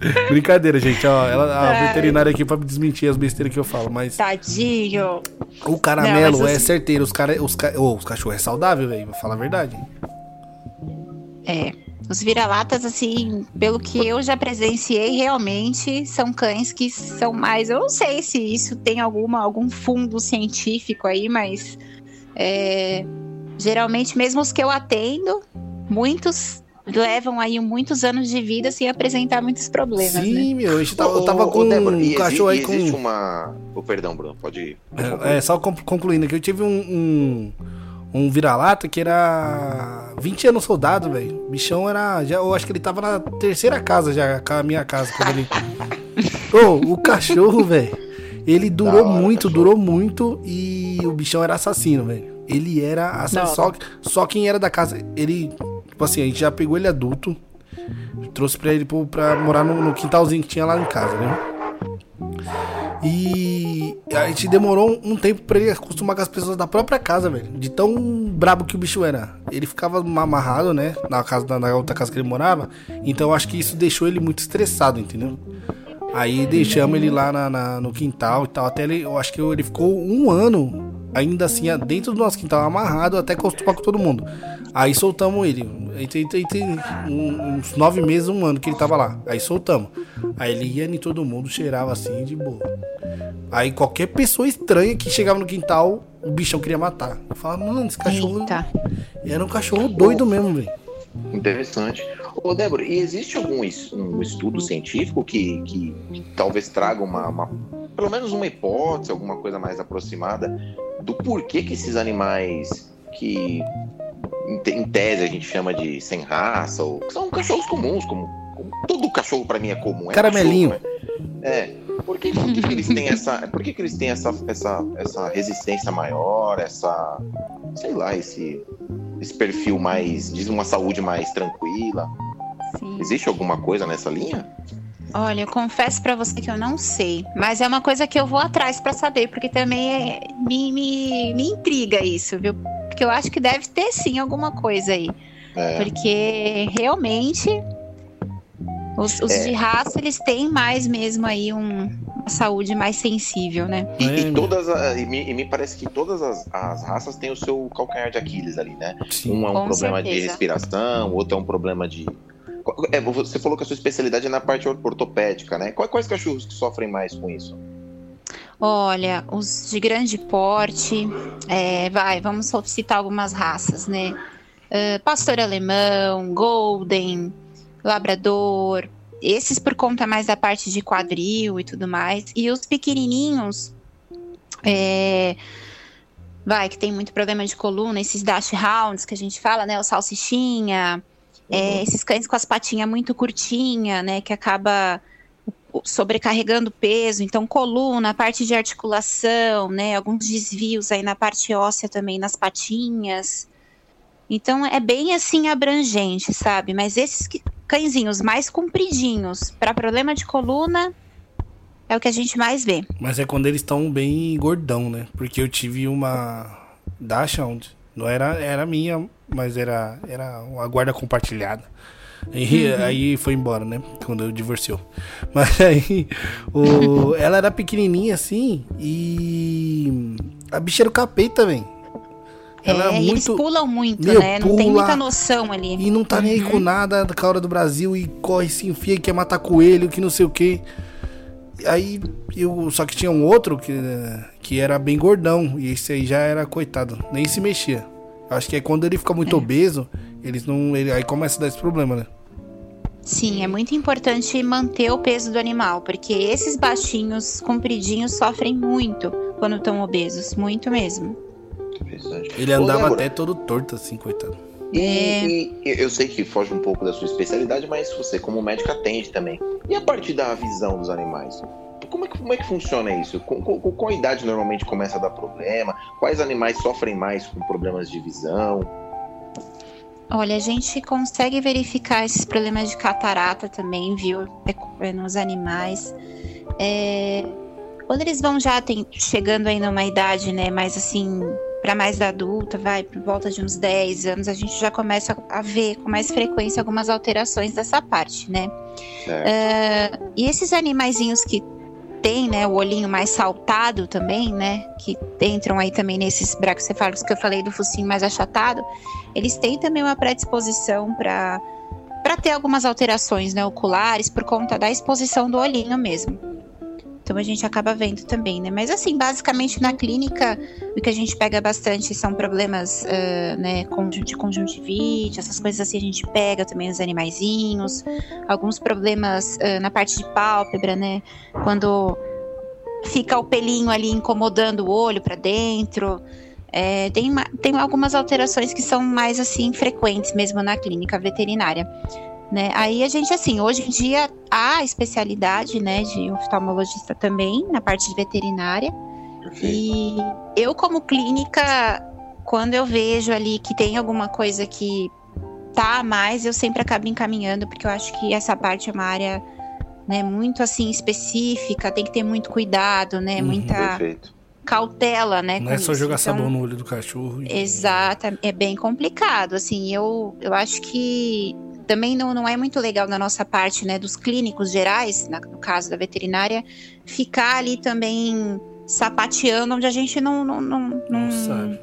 (laughs) Brincadeira, gente. Ó, ela, a Ai. veterinária aqui pra me desmentir as besteiras que eu falo, mas Tadinho. o caramelo Não, é os- certeiro. Os, cara, os, ca- ô, os cachorros é saudável, velho. Vou falar a verdade. É. Os vira-latas, assim, pelo que eu já presenciei, realmente são cães que são mais. Eu não sei se isso tem alguma, algum fundo científico aí, mas é, geralmente, mesmo os que eu atendo, muitos levam aí muitos anos de vida sem apresentar muitos problemas, né? Sim, meu. A gente tava, eu tava com Débora, um e cachorro aí e com. Existe uma. Oh, perdão, Bruno, pode ir. É, é, só conclu- concluindo aqui, eu tive um, um, um vira-lata que era 20 anos soldado, velho. O bichão era. Já, eu acho que ele tava na terceira casa já, com a minha casa, quando ele. (laughs) Ô, o cachorro, velho. Ele durou hora, muito, cachorro. durou muito e o bichão era assassino, velho. Ele era assassino. Só, só quem era da casa. Ele. Tipo assim, a gente já pegou ele adulto. Trouxe pra ele pra morar no, no quintalzinho que tinha lá em casa, né? E a gente demorou um tempo pra ele acostumar com as pessoas da própria casa, velho. De tão brabo que o bicho era. Ele ficava amarrado, né? Na casa na outra casa que ele morava. Então acho que isso deixou ele muito estressado, entendeu? Aí deixamos ele lá na- na- no quintal e tal. Até ele, eu acho que ele ficou um ano ainda assim, dentro do nosso quintal, amarrado, até acostumar com todo mundo. Aí soltamos ele. Tem, tem- tem uns nove meses, um ano que ele tava lá. Aí soltamos. Aí ele ia em todo mundo, cheirava assim, de boa. Aí qualquer pessoa estranha que chegava no quintal, o bichão queria matar. Eu falava, mano, esse cachorro Eita. era um cachorro doido mesmo, velho. Interessante. Ô, Débora, e existe algum um estudo científico que, que talvez traga uma, uma- pelo menos uma hipótese, alguma coisa mais aproximada do porquê que esses animais que em, te- em tese a gente chama de sem raça, ou que são cachorros comuns, como, como todo cachorro pra mim é comum. É Caramelinho. cachorro, né? É. Por que, por que, que eles têm essa. Por que, que eles têm essa, essa, essa resistência maior, essa. sei lá, esse, esse perfil mais. diz uma saúde mais tranquila? Sim. Existe alguma coisa nessa linha? Olha, eu confesso pra você que eu não sei, mas é uma coisa que eu vou atrás pra saber, porque também é- me, me, me intriga isso, viu? Porque eu acho que deve ter sim alguma coisa aí. É. Porque realmente os, os É. de raça eles têm mais mesmo aí um- uma saúde mais sensível, né? E, e todas a- e, me, e me parece que todas as, as raças têm o seu calcanhar de Aquiles ali, né? Sim. Um é um Com problema de certeza. respiração, outro é um problema de. É, você falou que a sua especialidade é na parte or- ortopédica, né? Quais, quais cachorros que sofrem mais com isso? Olha, os de grande porte, é, vai, vamos citar algumas raças, né? Ah, pastor alemão, golden, labrador, esses por conta mais da parte de quadril e tudo mais. E os pequenininhos, é, vai, que tem muito problema de coluna, esses dash hounds que a gente fala, né? O salsichinha, é, esses cães com as patinhas muito curtinha, né? Que acaba sobrecarregando peso, então coluna, parte de articulação, né, alguns desvios aí na parte óssea também nas patinhas. Então é bem assim abrangente, sabe? Mas esses cãezinhos mais compridinhos para problema de coluna é o que a gente mais vê. Mas é quando eles estão bem gordão, né? Porque eu tive uma da onde não era era minha, mas era era uma guarda compartilhada. E uhum. aí foi embora, né? Quando eu divorciou. (laughs) Mas aí o, ela era pequenininha assim e a bicha era o capeta, velho. Ela é, muito... eles pulam muito, Meu, né? Não tem muita noção ali. E não tá nem aí com uhum. nada da hora do Brasil e corre, se enfia, quer matar coelho, que não sei o que. Aí eu. Só que tinha um outro que, que era bem gordão. E esse aí já era coitado, nem se mexia. Acho que é quando ele fica muito é. obeso, eles não. Ele, aí começa a dar esse problema, né? Sim, é muito importante manter o peso do animal, porque esses baixinhos, compridinhos, sofrem muito quando estão obesos, muito mesmo. Ele andava Ô, até todo torto, assim, coitado. E, é... e, eu sei que foge um pouco da sua especialidade, mas você, como médico, atende também. E a partir da visão dos animais? Como é que, como é que funciona isso? Com, com, com qual idade normalmente começa a dar problema? Quais animais sofrem mais com problemas de visão? Olha, a gente consegue verificar esses problemas de catarata também, viu? É, é nos animais. É, quando eles vão já tem, chegando aí numa idade, né, mais assim, para mais adulta, vai por volta de uns 10 anos, a gente já começa a ver com mais frequência algumas alterações dessa parte, né? Uh, e esses animaizinhos que tem, né, o olhinho mais saltado também, né, que entram aí também nesses bracocefálicos que eu falei do focinho mais achatado, eles têm também uma predisposição para para ter algumas alterações né, oculares por conta da exposição do olhinho mesmo. Então a gente acaba vendo também, né? Mas assim, basicamente na clínica, o que a gente pega bastante são problemas uh, né, de conjuntivite, essas coisas assim a gente pega também os animaizinhos, alguns problemas uh, na parte de pálpebra, né? Quando fica o pelinho ali incomodando o olho para dentro. É, tem, tem algumas alterações que são mais assim frequentes mesmo na clínica veterinária. Né? Aí a gente, assim, hoje em dia há especialidade né, de oftalmologista também, na parte de veterinária. E eu, como clínica, quando eu vejo ali que tem alguma coisa que tá a mais, eu sempre acabo encaminhando, porque eu acho que essa parte é uma área né, muito assim específica, tem que ter muito cuidado, né? Uhum, muita perfeito. cautela, né? Não é só isso. jogar então, sabão no olho do cachorro. E... Exato, é bem complicado. Assim, eu, eu acho que também não, não é muito legal da nossa parte, né, dos clínicos gerais, na, no caso da veterinária, ficar ali também sapateando onde a gente não não, não, não,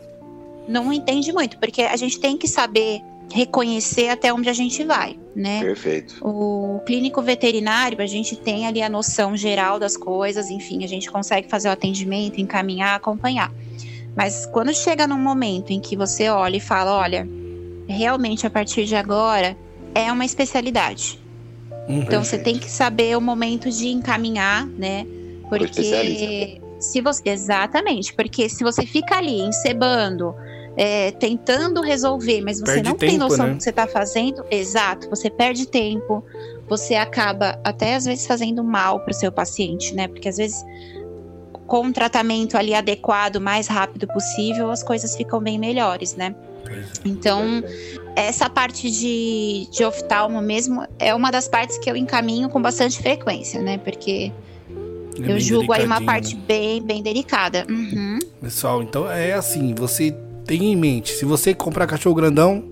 não entende muito, porque a gente tem que saber reconhecer até onde a gente vai, né? Perfeito. O clínico veterinário, a gente tem ali a noção geral das coisas, enfim, a gente consegue fazer o atendimento, encaminhar, acompanhar. Mas quando chega num momento em que você olha e fala, olha, realmente a partir de agora é uma especialidade. Hum, então você tem que saber o momento de encaminhar, né? Porque se você exatamente, porque se você fica ali encebando, é, tentando resolver, mas você perde não tempo, tem noção né? do que você está fazendo, exato, você perde tempo, você acaba até às vezes fazendo mal para o seu paciente, né? Porque às vezes com um tratamento ali adequado, mais rápido possível, as coisas ficam bem melhores, né? Então, essa parte de, de oftalmo mesmo é uma das partes que eu encaminho com bastante frequência, né? Porque é eu julgo aí uma parte né? bem, bem delicada. Uhum. Pessoal, então é assim, você tem em mente, se você comprar cachorro grandão,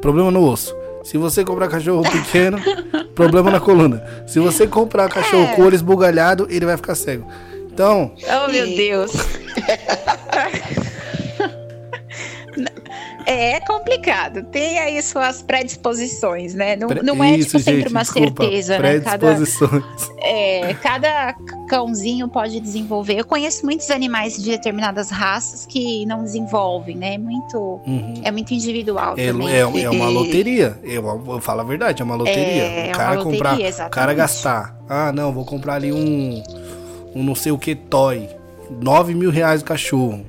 problema no osso. Se você comprar cachorro pequeno, (laughs) problema na coluna. Se você comprar cachorro é. com olho esbugalhado, ele vai ficar cego. Então. Oh, meu Deus. (laughs) É complicado. Tem aí suas predisposições, né? Não, não é tipo, sempre uma desculpa, certeza, né? Cada, é, cada cãozinho pode desenvolver. Eu conheço muitos animais de determinadas raças que não desenvolvem, né? É muito, uhum. é muito individual. É, também. é, é uma (laughs) loteria. Eu, eu falo a verdade, é uma loteria. É, o cara loteria, comprar, exatamente. o cara gastar. Ah, não, vou comprar ali um, um não sei o que toy. 9 mil reais o cachorro.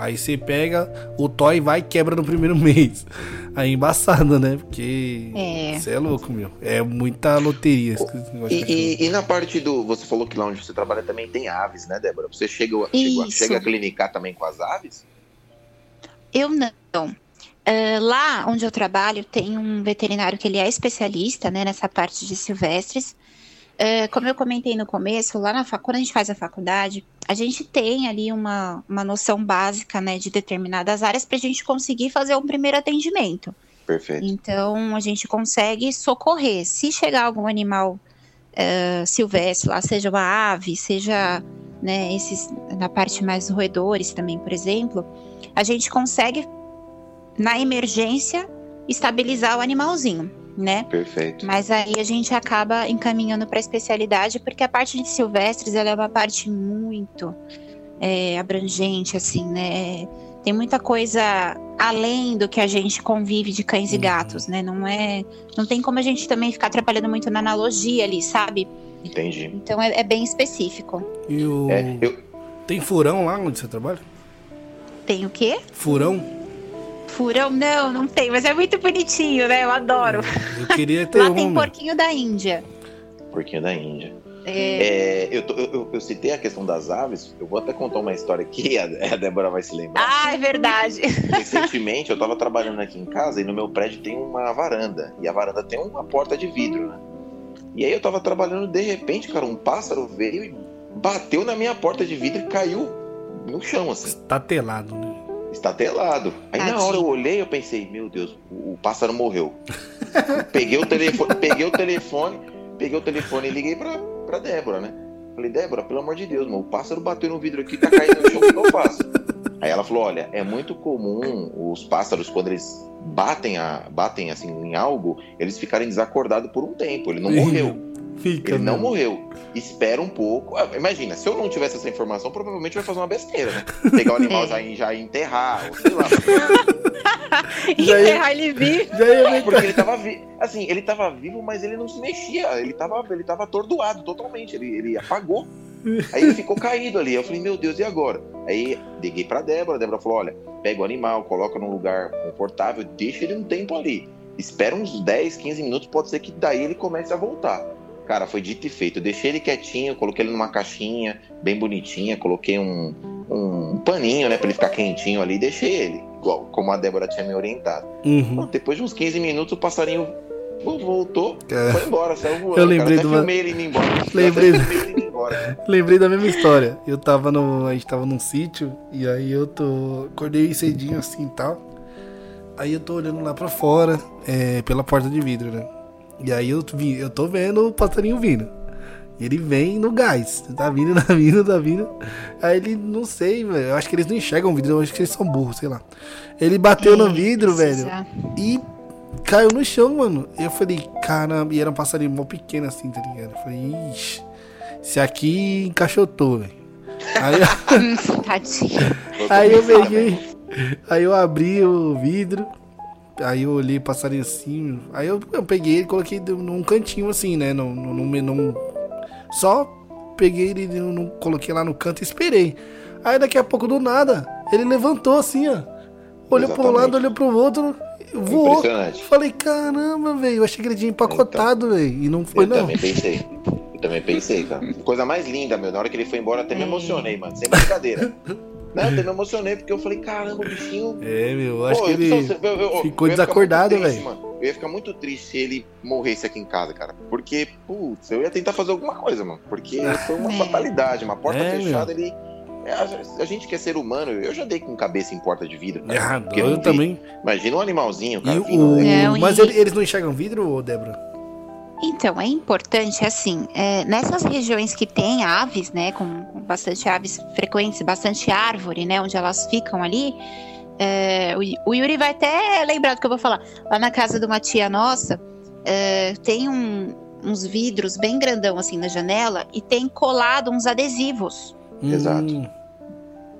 Aí você pega o toy e vai e quebra no primeiro (laughs) mês. Aí embaçado, né? Porque você é. é louco, meu. É muita loteria. E, e, e, na parte do. Você falou que lá onde você trabalha também tem aves, né, Débora? Você chega, chega, chega a clinicar também com as aves? Eu não. Uh, lá onde eu trabalho tem um veterinário que ele é especialista né, nessa parte de silvestres. Uh, como eu comentei no começo, lá na quando a gente faz a faculdade, a gente tem ali uma, uma noção básica né, de determinadas áreas para a gente conseguir fazer um primeiro atendimento. Perfeito. Então a gente consegue socorrer. Se chegar algum animal uh, silvestre lá, seja uma ave, seja né, esses na parte mais roedores também, por exemplo, a gente consegue na emergência estabilizar o animalzinho, né? Perfeito. Mas aí a gente acaba encaminhando para especialidade porque a parte de silvestres ela é uma parte muito é, abrangente, assim, né? Tem muita coisa além do que a gente convive de cães uhum. e gatos, né? Não é, não tem como a gente também ficar trabalhando muito na analogia ali, sabe? Entendi. Então é, é bem específico. E o é, eu... tem furão lá onde você trabalha? Tem o quê? Furão? Furão? Não, não tem, mas é muito bonitinho, né? Eu adoro. Eu queria ter (laughs) Lá um. tem porquinho da Índia. Porquinho da Índia. É... É, eu, tô, eu, eu, citei a questão das aves, eu vou até contar uma história aqui, (laughs) a, a Débora vai se lembrar. Ah, é verdade. (laughs) Recentemente eu tava trabalhando aqui em casa e no meu prédio tem uma varanda, e a varanda tem uma porta de vidro, né? E aí eu tava trabalhando, de repente, cara, um pássaro veio e bateu na minha porta de vidro e caiu no chão, assim. Estatelado, né? Estatelado. Aí Tadinho. na hora eu olhei, eu pensei, meu Deus, o, o pássaro morreu. (laughs) peguei o telefone, peguei o telefone, peguei o telefone e liguei pra, pra Débora, né? Falei, Débora, pelo amor de Deus, mano, o pássaro bateu no vidro aqui, tá caindo no chão, o que eu faço? Aí ela falou, olha, é muito comum os pássaros, quando eles batem, a, batem assim em algo, eles ficarem desacordados por um tempo, ele não morreu. Fica, ele não morreu. Espera um pouco. Ah, imagina, se eu não tivesse essa informação, provavelmente eu ia fazer uma besteira, né? Pegar o animal (laughs) já, já enterrar, ou sei lá. (laughs) enterrar ele vivo. Porque ele tava vivo. Assim, ele tava vivo, mas ele não se mexia. Ele tava, ele tava atordoado totalmente. Ele, ele apagou. Aí ele ficou caído ali. Eu falei, meu Deus, e agora? Aí liguei pra Débora. A Débora falou: olha, pega o animal, coloca num lugar confortável, deixa ele um tempo ali. Espera uns 10, 15 minutos, pode ser que daí ele comece a voltar. Cara, foi dito e feito. Eu deixei ele quietinho, coloquei ele numa caixinha bem bonitinha, coloquei um, um paninho, né, pra ele ficar quentinho ali e deixei ele, igual como a Débora tinha me orientado. Uhum. Depois de uns 15 minutos, o passarinho voltou, é. foi embora, saiu voando. Eu lembrei cara, de uma... ele indo embora. (laughs) Lembrei... Embora. (laughs) lembrei da mesma história. Eu tava no. A gente tava num sítio e aí eu tô. Acordei cedinho assim e tal. Aí eu tô olhando lá pra fora, é, pela porta de vidro, né? E aí eu, vi, eu tô vendo o passarinho vindo. Ele vem no gás. Tá vindo, (laughs) tá vindo, tá vindo. Aí ele, não sei, velho. Eu acho que eles não enxergam o vidro, eu acho que eles são burros, sei lá. Ele bateu no vidro, velho. E caiu no chão, mano. Eu falei, caramba, e era um passarinho mó pequeno assim, tá ligado? Eu falei, ixi, esse aqui encaixotou, velho. Aí, (laughs) (laughs) aí eu peguei. Aí eu abri o vidro. Aí eu olhei passarinho assim. Aí eu, eu peguei ele e coloquei num cantinho assim, né? Num, num, num, só peguei ele, num, coloquei lá no canto e esperei. Aí daqui a pouco do nada, ele levantou assim, ó. Olhou Exatamente. pro lado, olhou pro outro, voou. Falei, caramba, velho. Eu achei que ele tinha empacotado, então, velho. E não foi, eu não. Eu também pensei. Eu também pensei, cara. (laughs) Coisa mais linda, meu. Na hora que ele foi embora, até me emocionei, mano. Sem brincadeira. Né? Eu até me emocionei, porque eu falei, caramba, o bichinho. É, meu, eu acho Pô, que ele eu, eu, ficou desacordado, velho. Eu ia ficar muito triste se ele morresse aqui em casa, cara. Porque, putz, eu ia tentar fazer alguma coisa, mano. Porque foi uma é. fatalidade, uma porta é, fechada, meu. ele. É, a, gente que é ser humano, eu já dei com cabeça em porta de vidro. Cara, ah, eu, eu também. Imagina um animalzinho, cara. O... é, Mas eles não enxergam vidro, Débora? Então, é importante, assim, é, nessas regiões que tem aves, né, com, com, bastante aves frequentes, bastante árvore, né, onde elas ficam ali, é, o, o, Yuri vai até lembrar do que eu vou falar. Lá na casa de uma tia nossa, é, tem um, uns vidros bem grandão, assim, na janela, e tem colado uns adesivos. Hum. Exato.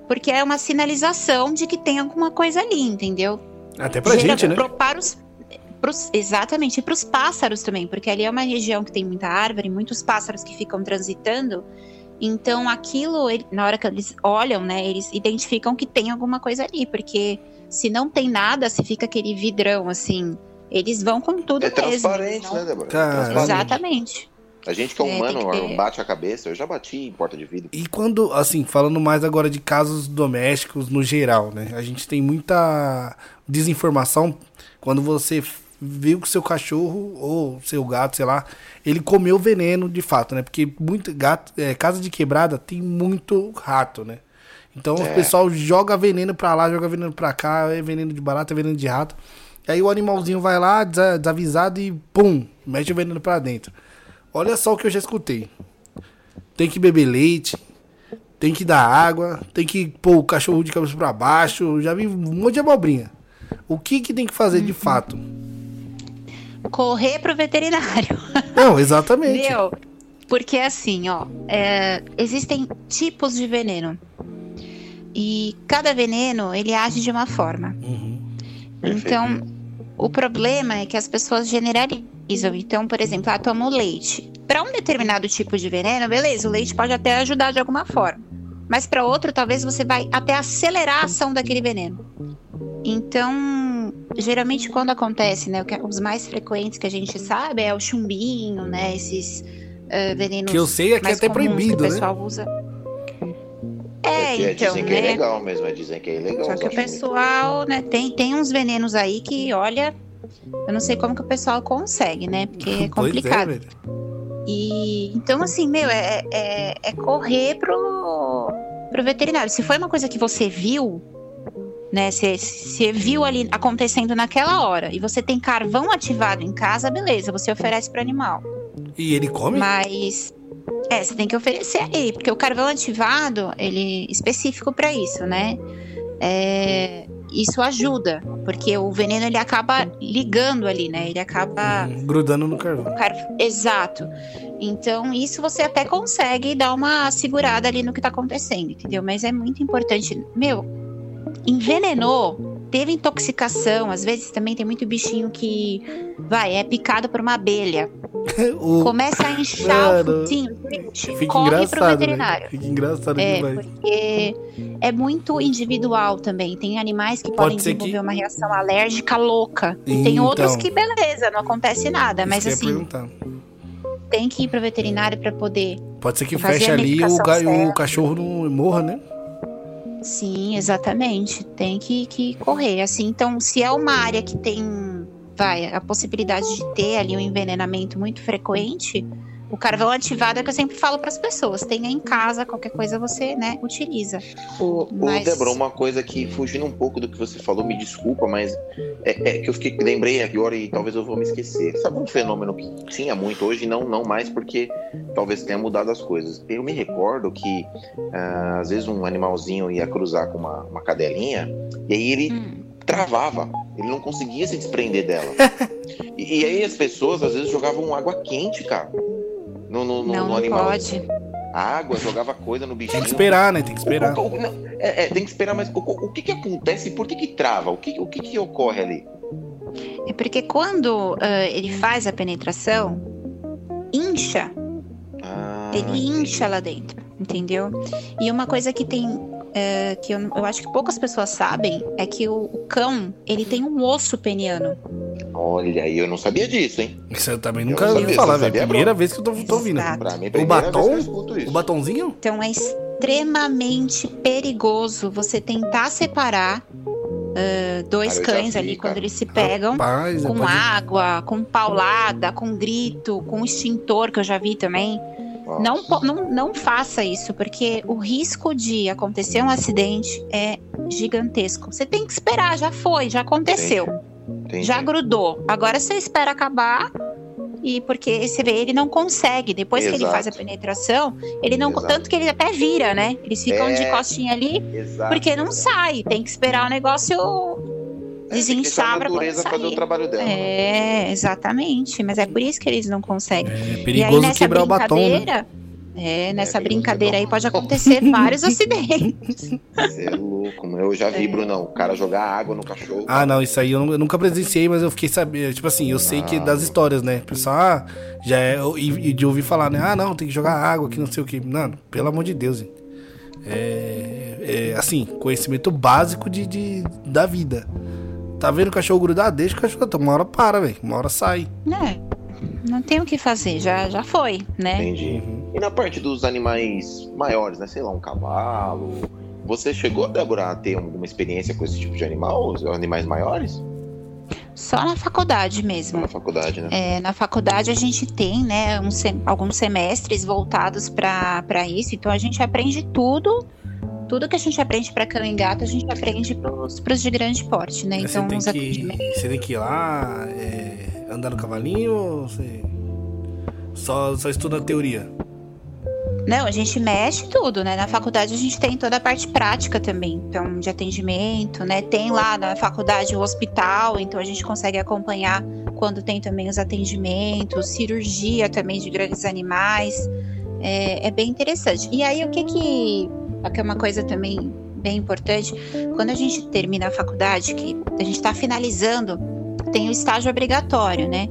Porque é uma sinalização de que tem alguma coisa ali, entendeu? Até pra Gera, gente, né? Para os, Pros, exatamente, e para os pássaros também, porque ali é uma região que tem muita árvore, muitos pássaros que ficam transitando. Então, aquilo, ele, na hora que eles olham, né, eles identificam que tem alguma coisa ali, porque se não tem nada, se fica aquele vidrão assim, eles vão com tudo é mesmo. Transparente, né, Débora? Transparente. Exatamente. A gente que é, é humano ter... bate a cabeça, eu já bati em porta de vidro. E quando, assim, falando mais agora de casos domésticos no geral, né? A gente tem muita desinformação quando você viu que seu cachorro ou seu gato, sei lá, ele comeu veneno de fato, né? Porque muito gato, é, casa de quebrada tem muito rato, né? Então é. o pessoal joga veneno pra lá, joga veneno pra cá, é veneno de barata, é veneno de rato. E aí o animalzinho vai lá, desavisado e pum, mete o veneno pra dentro. Olha só o que eu já escutei. Tem que beber leite, tem que dar água, tem que pôr o cachorro de cabeça para baixo. Já vi um monte de abobrinha. O que que tem que fazer de fato? Correr pro veterinário. Não, exatamente. Meu, porque assim, ó, é, existem tipos de veneno. E cada veneno, ele age de uma forma. Uhum. Então, o problema é que as pessoas generalizam. Então, por exemplo, ah, tomo leite. Para um determinado tipo de veneno, beleza, o leite pode até ajudar de alguma forma. Mas para outro, talvez você vai até acelerar a ação daquele veneno. Então, geralmente quando acontece, né, é, os mais frequentes que a gente sabe é o chumbinho, né, esses uh, venenos Que eu sei é que é até proibido, que o né? pessoal né? usa. É, é então, dizem né? que é legal mesmo, dizem que é legal. Só que o pessoal, né, tem, tem uns venenos aí que, olha, eu não sei como que o pessoal consegue, né? Porque é, (laughs) é complicado. É, e então, assim, meu, é, é, é, correr pro, veterinário. Se foi uma coisa que você viu, né? Você, você viu ali acontecendo naquela hora e você tem carvão ativado em casa, beleza, você oferece pro animal. E ele come? Mas é, você tem que oferecer aí, porque o carvão ativado, ele é específico para isso, né? É, isso ajuda, porque o veneno ele acaba ligando ali, né? Ele acaba grudando no carvão. Exato. Então, isso você até consegue dar uma segurada ali no que tá acontecendo, entendeu? Mas é muito importante. Meu, envenenou teve intoxicação, às vezes também tem muito bichinho que vai, é picado por uma abelha. O... Começa a inchar Mano, o focinho, gente, corre pro veterinário. Fica engraçado é, demais. Porque é muito individual também. Tem animais que Pode podem desenvolver que... uma reação alérgica louca. E tem outros que, beleza, não acontece nada. Mas assim. Tem que ir pro veterinário para poder. Pode ser que feche ali e o, o cachorro não morra, né? Sim, exatamente. Tem que, que correr. Assim, então, se é uma área que tem vai, a possibilidade de ter ali um envenenamento muito frequente, o carvão ativado é que eu sempre falo para as pessoas, tenha em casa, qualquer coisa você, né, utiliza. O, mas... Débora, uma coisa que, fugindo um pouco do que você falou, me desculpa, mas é, é, que eu fiquei, lembrei agora e talvez eu vou me esquecer. Sabe um fenômeno que tinha muito hoje, não, não mais, porque talvez tenha mudado as coisas. Eu me recordo que uh, às vezes um animalzinho ia cruzar com uma, uma cadelinha, e aí ele hum. Travava. Ele não conseguia se desprender dela. (laughs) e, e aí as pessoas às vezes jogavam água quente, cara no, no, no, não, no animal. pode. Água, jogava coisa no bichinho. Tem que esperar, né? Tem que esperar. O, o, não, é, é, tem que esperar, mas o, o, que que acontece? Por que que trava? O que, o que que ocorre ali? É porque quando uh, ele faz a penetração, incha. Ah, ele entendi. incha lá dentro, entendeu? E uma coisa que tem é, que eu, eu, acho que poucas pessoas sabem é que o, o, cão ele tem um osso peniano. Olha, eu não sabia disso, hein? Isso eu também nunca ouvi falar, é a primeira vez que eu tô, tô ouvindo. Mim, o batom? O batonzinho? Então é extremamente perigoso você tentar separar Uh, dois ah, cães ali quando eles se pegam Rapaz, com pode... água, com paulada, com grito, com extintor que eu já vi também. Não, não, não faça isso, porque o risco de acontecer um acidente é gigantesco. Você tem que esperar, já foi, já aconteceu. Entendi. Entendi. Já grudou. Agora você espera acabar e porque você vê, ele não consegue. Depois Exato. que ele faz a penetração, ele não. Exato. Tanto que ele até vira, né? Eles ficam é... de costinha ali, Exato. porque não sai. Tem que esperar o negócio é, desinchar para poder sair. fazer o trabalho dela. É, né? exatamente. Mas é por isso que eles não conseguem. É perigoso aí, quebrar o batom. Né? É, nessa é, brincadeira aí pode acontecer (laughs) vários acidentes. Você é louco, eu já vi, é. Brunão, o cara jogar água no cachorro. Ah, não, isso aí eu, eu nunca presenciei, mas eu fiquei sabendo, tipo assim, eu sei ah. que das histórias, né? Pessoal, ah, já é, e, de ouvir falar, né? Ah, não, tem que jogar água aqui, não sei o que. Não, pelo amor de Deus, hein? É, é assim, conhecimento básico de, de, da vida. Tá vendo o cachorro grudar? Deixa o cachorro. Uma hora para, velho. Uma hora sai. É. Não tem o que fazer, já, já foi, né? Entendi. E na parte dos animais maiores, né? Sei lá, um cavalo, Você chegou, Débora, a ter alguma experiência com esse tipo de animal, os animais maiores? Só na faculdade mesmo. Só na faculdade, né? É, na faculdade a gente tem, né, um, alguns semestres voltados para isso, então a gente aprende tudo. Tudo que a gente aprende para cão e gato, a gente aprende para os de grande porte, né? Então, você tem, que, você tem que ir lá, é, andar no cavalinho ou você só, só estuda a teoria? Não, a gente mexe tudo, né? Na faculdade a gente tem toda a parte prática também, então de atendimento, né? Tem lá na faculdade o hospital, então a gente consegue acompanhar quando tem também os atendimentos, cirurgia também de grandes animais. É, é bem interessante. E aí o que que, que é uma coisa também bem importante, quando a gente termina a faculdade, que a gente está finalizando, tem o estágio obrigatório, né?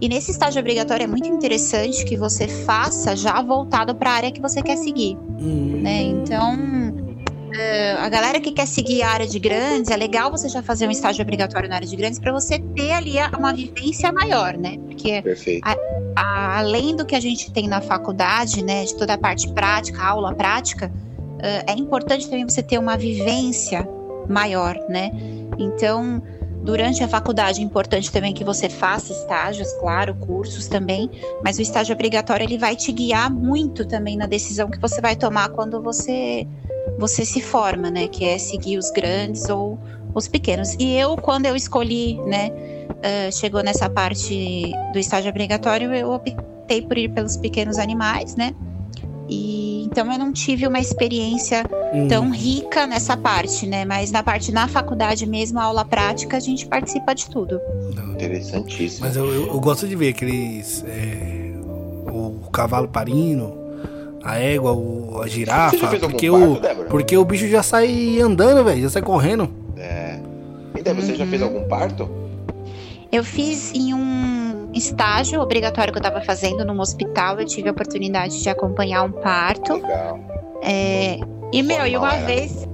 E nesse estágio obrigatório é muito interessante que você faça já voltado para a área que você quer seguir. Uhum. Né? Então, uh, a galera que quer seguir a área de grandes, é legal você já fazer um estágio obrigatório na área de grandes para você ter ali uma vivência maior, né? Porque a, a, além do que a gente tem na faculdade, né, de toda a parte prática, aula prática, é importante também você ter uma vivência maior, né? Então, Durante a faculdade é importante também que você faça estágios, claro, cursos também, mas o estágio obrigatório ele vai te guiar muito também na decisão que você vai tomar quando você você se forma, né? Que é seguir os grandes ou os pequenos. E eu, quando eu escolhi, né, uh, chegou nessa parte do estágio obrigatório, eu optei por ir pelos pequenos animais, né? E então eu não tive uma experiência hum. tão rica nessa parte, né? Mas na parte na faculdade mesmo, a aula prática, a gente participa de tudo. Interessantíssimo. Mas eu, eu, eu gosto de ver aqueles. É, o cavalo parino, a égua, o, a girafa. Porque, o, porque o bicho já sai andando, velho, já sai correndo. É. Então, você uhum. já fez uhum. algum parto? Eu fiz em um estágio obrigatório que eu estava fazendo num hospital. Eu tive a oportunidade de acompanhar um parto. Legal. É, e, meu, e uma vez.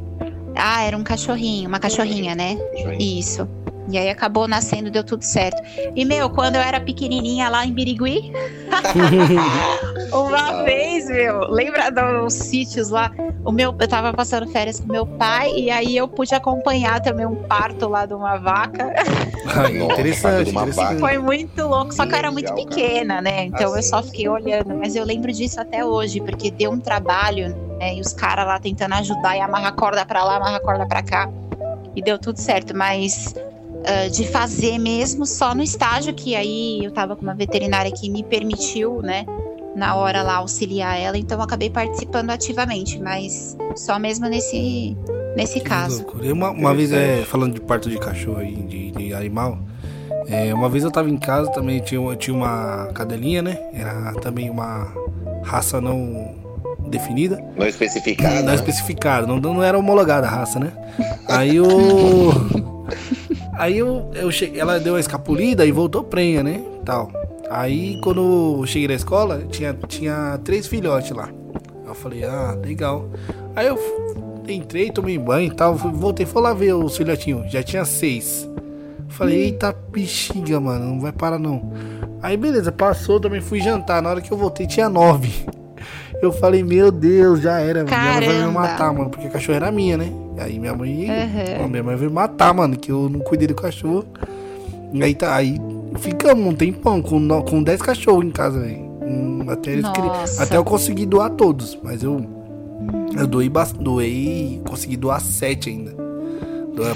Ah, era um cachorrinho, uma cachorrinha, né? Isso. E aí acabou nascendo, deu tudo certo. E, meu, quando eu era pequenininha lá em Birigui, (laughs) uma vez, meu, lembra dos sítios lá? O meu, eu tava passando férias com meu pai e aí eu pude acompanhar também um parto lá de uma vaca. (laughs) Ah, interessante, interessante. Foi muito louco, só que eu era muito pequena, né? Então eu só fiquei olhando. Mas eu lembro disso até hoje, porque deu um trabalho, né? E os caras lá tentando ajudar e amarrar corda pra lá, amarrar corda pra cá. E deu tudo certo, mas uh, de fazer mesmo só no estágio, que aí eu tava com uma veterinária que me permitiu, né? Na hora lá auxiliar ela, então eu acabei participando ativamente, mas só mesmo nesse, nesse que caso. Uma, uma vez, é, falando de parto de cachorro aí, de, de animal, é, uma vez eu tava em casa também, tinha, tinha uma cadelinha, né? Era também uma raça não definida. Não especificada. Não né? especificada, não, não era homologada a raça, né? Aí o. (laughs) Aí eu, eu cheguei, ela deu uma escapulida e voltou prenha, né? Tal. Aí quando eu cheguei na escola, tinha, tinha três filhotes lá. Eu falei, ah, legal. Aí eu entrei, tomei banho e tal. Voltei, fui lá ver os filhotinhos. Já tinha seis. Falei, eita bexiga, mano, não vai parar não. Aí beleza, passou, também fui jantar. Na hora que eu voltei tinha nove. Eu falei, meu Deus, já era. Caramba. Minha mãe vai me matar, mano, porque a cachorra era minha, né? Aí minha mãe. Uhum. Minha mãe veio me matar, mano, que eu não cuidei do cachorro. E aí tá, aí ficamos um tempão com, com 10 cachorros em casa, velho. Hum, até, até eu consegui doar todos, mas eu. Eu doei, doei consegui doar 7 ainda.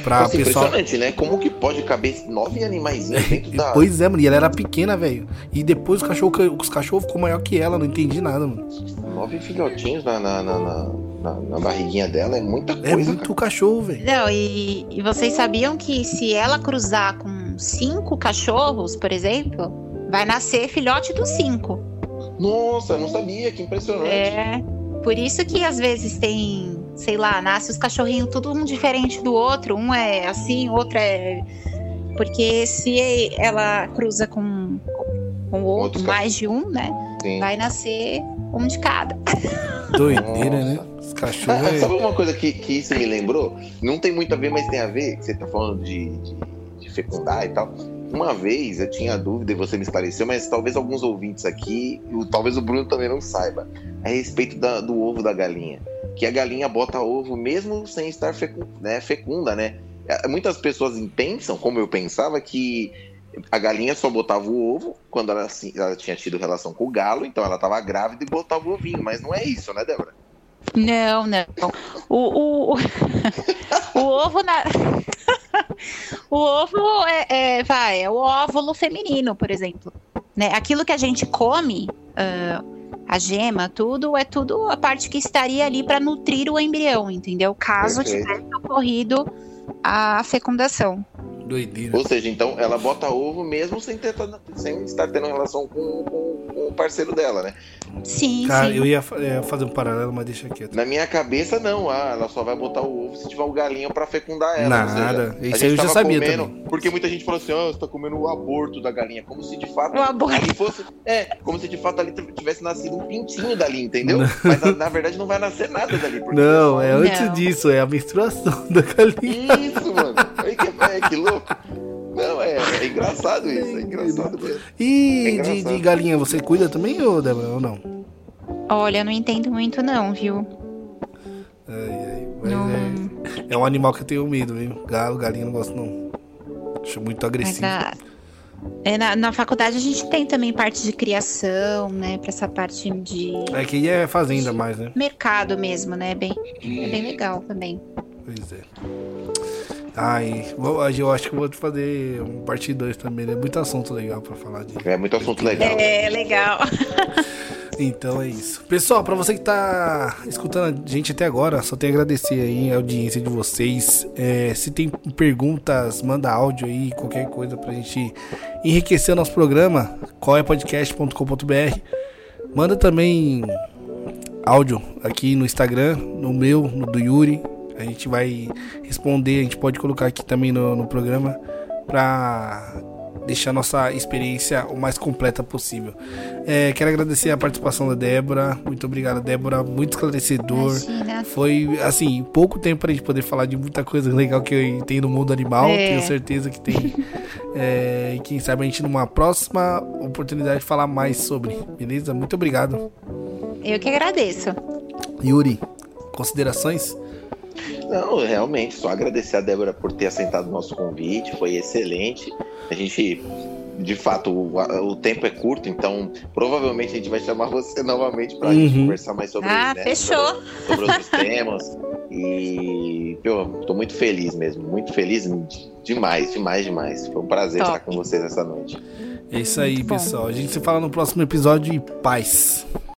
Pra Nossa, pessoal... impressionante, né? Como que pode caber nove animais dentro da. Pois é, mano. E ela era pequena, velho. E depois o cachorro, os cachorros ficou maior que ela, não entendi nada, mano. Nove filhotinhos na, na, na, na, na barriguinha dela é muita é coisa. É muito cara. cachorro, velho. Não, e, e vocês sabiam que se ela cruzar com cinco cachorros, por exemplo, vai nascer filhote dos cinco. Nossa, eu não sabia, que impressionante. É. Por isso que às vezes tem sei lá, nasce os cachorrinhos tudo um diferente do outro, um é assim, o outro é. Porque se ela cruza com, com outro, mais de um, né? Sim. Vai nascer um de cada. (laughs) Doideira, né? Os cachorros. Ah, é... Sabe uma coisa que, que isso me lembrou? Não tem muito a ver, mas tem a ver, que você tá falando de, de, de fecundar e tal. Uma vez eu tinha dúvida e você me esclareceu, mas talvez alguns ouvintes aqui, talvez o Bruno também não saiba, a respeito da, do ovo da galinha que a galinha bota ovo mesmo sem estar fecunda, né, fecunda, né? É, muitas pessoas pensam, como eu pensava, que a galinha só botava o ovo quando ela, ela tinha tido relação com o galo, então ela estava grávida e botava o ovinho, mas não é isso, né, Débora? Não, não. O, o, o, (laughs) o ovo na. (laughs) o ovo é, é, vai, é o óvulo feminino, por exemplo. Né? Aquilo que a gente come, uh, a gema, tudo, é tudo a parte que estaria ali para nutrir o embrião, entendeu? Caso Perfeito. tivesse ocorrido a fecundação. Doideira. Ou seja, então ela bota ovo mesmo sem, ter, sem estar tendo relação com, com, com o parceiro dela, né? Sim, Cara, sim. eu ia fazer um paralelo, mas deixa quieto. Na minha cabeça, não. Ah, ela só vai botar o ovo se tiver o galinho pra fecundar ela. Nada. Seja, Isso aí eu já sabia comendo, também. Porque muita gente falou assim, ó, oh, você tá comendo o aborto da galinha. Como se de fato o aborto. fosse... É, como se de fato ali tivesse nascido um pintinho dali, entendeu? Não. Mas na, na, verdade não vai nascer nada dali. Não, é, é antes não. disso. É a menstruação (laughs) da galinha. Isso, mano. Olha que, é, que louco. Não, é, é (laughs) engraçado isso, é engraçado mesmo. E é engraçado. De, de, galinha, você cuida também, ou Débora, ou não? Olha, não entendo muito não, viu? Ai, ai, mas não... é, é um animal que eu tenho medo, viu? Galo, galinha, não gosto não. Acho muito agressivo. Na, é, na, na, faculdade a gente tem também parte de criação, né? Pra essa parte de. É que é fazenda mais, né? Mercado mesmo, né? Bem, é bem legal também. Pois é. Ai, eu acho que vou fazer um parte 2 também, né? Muito assunto legal pra falar de. É muito assunto legal. É, legal. (laughs) Então é isso. Pessoal, para você que tá escutando a gente até agora, só tenho a agradecer aí a audiência de vocês. É, se tem perguntas, manda áudio aí, qualquer coisa pra gente enriquecer o nosso programa, coepodcast.com.br. Manda também áudio aqui no Instagram, no meu, no do Yuri, a gente vai responder, a gente pode colocar aqui também no, no programa para deixar nossa experiência o mais completa possível. É, quero agradecer a participação da Débora. Muito obrigado, Débora. Muito esclarecedor. Imagina. Foi, assim, pouco tempo para a gente poder falar de muita coisa legal que tem no mundo animal. É. Tenho certeza que tem. é, e quem sabe a gente numa próxima oportunidade falar mais sobre. Beleza? Muito obrigado. Eu que agradeço. Yuri, considerações? Não, realmente, só agradecer a Débora por ter aceitado o nosso convite, foi excelente. A gente, de fato, o, o tempo é curto, então provavelmente a gente vai chamar você novamente para uhum. gente conversar mais sobre Ah, né, fechou. Sobre, sobre outros temas. E eu tô muito feliz mesmo, muito feliz demais, demais, demais. Foi um prazer Top. estar com vocês essa noite. É isso aí, pessoal. A gente se fala no próximo episódio e paz.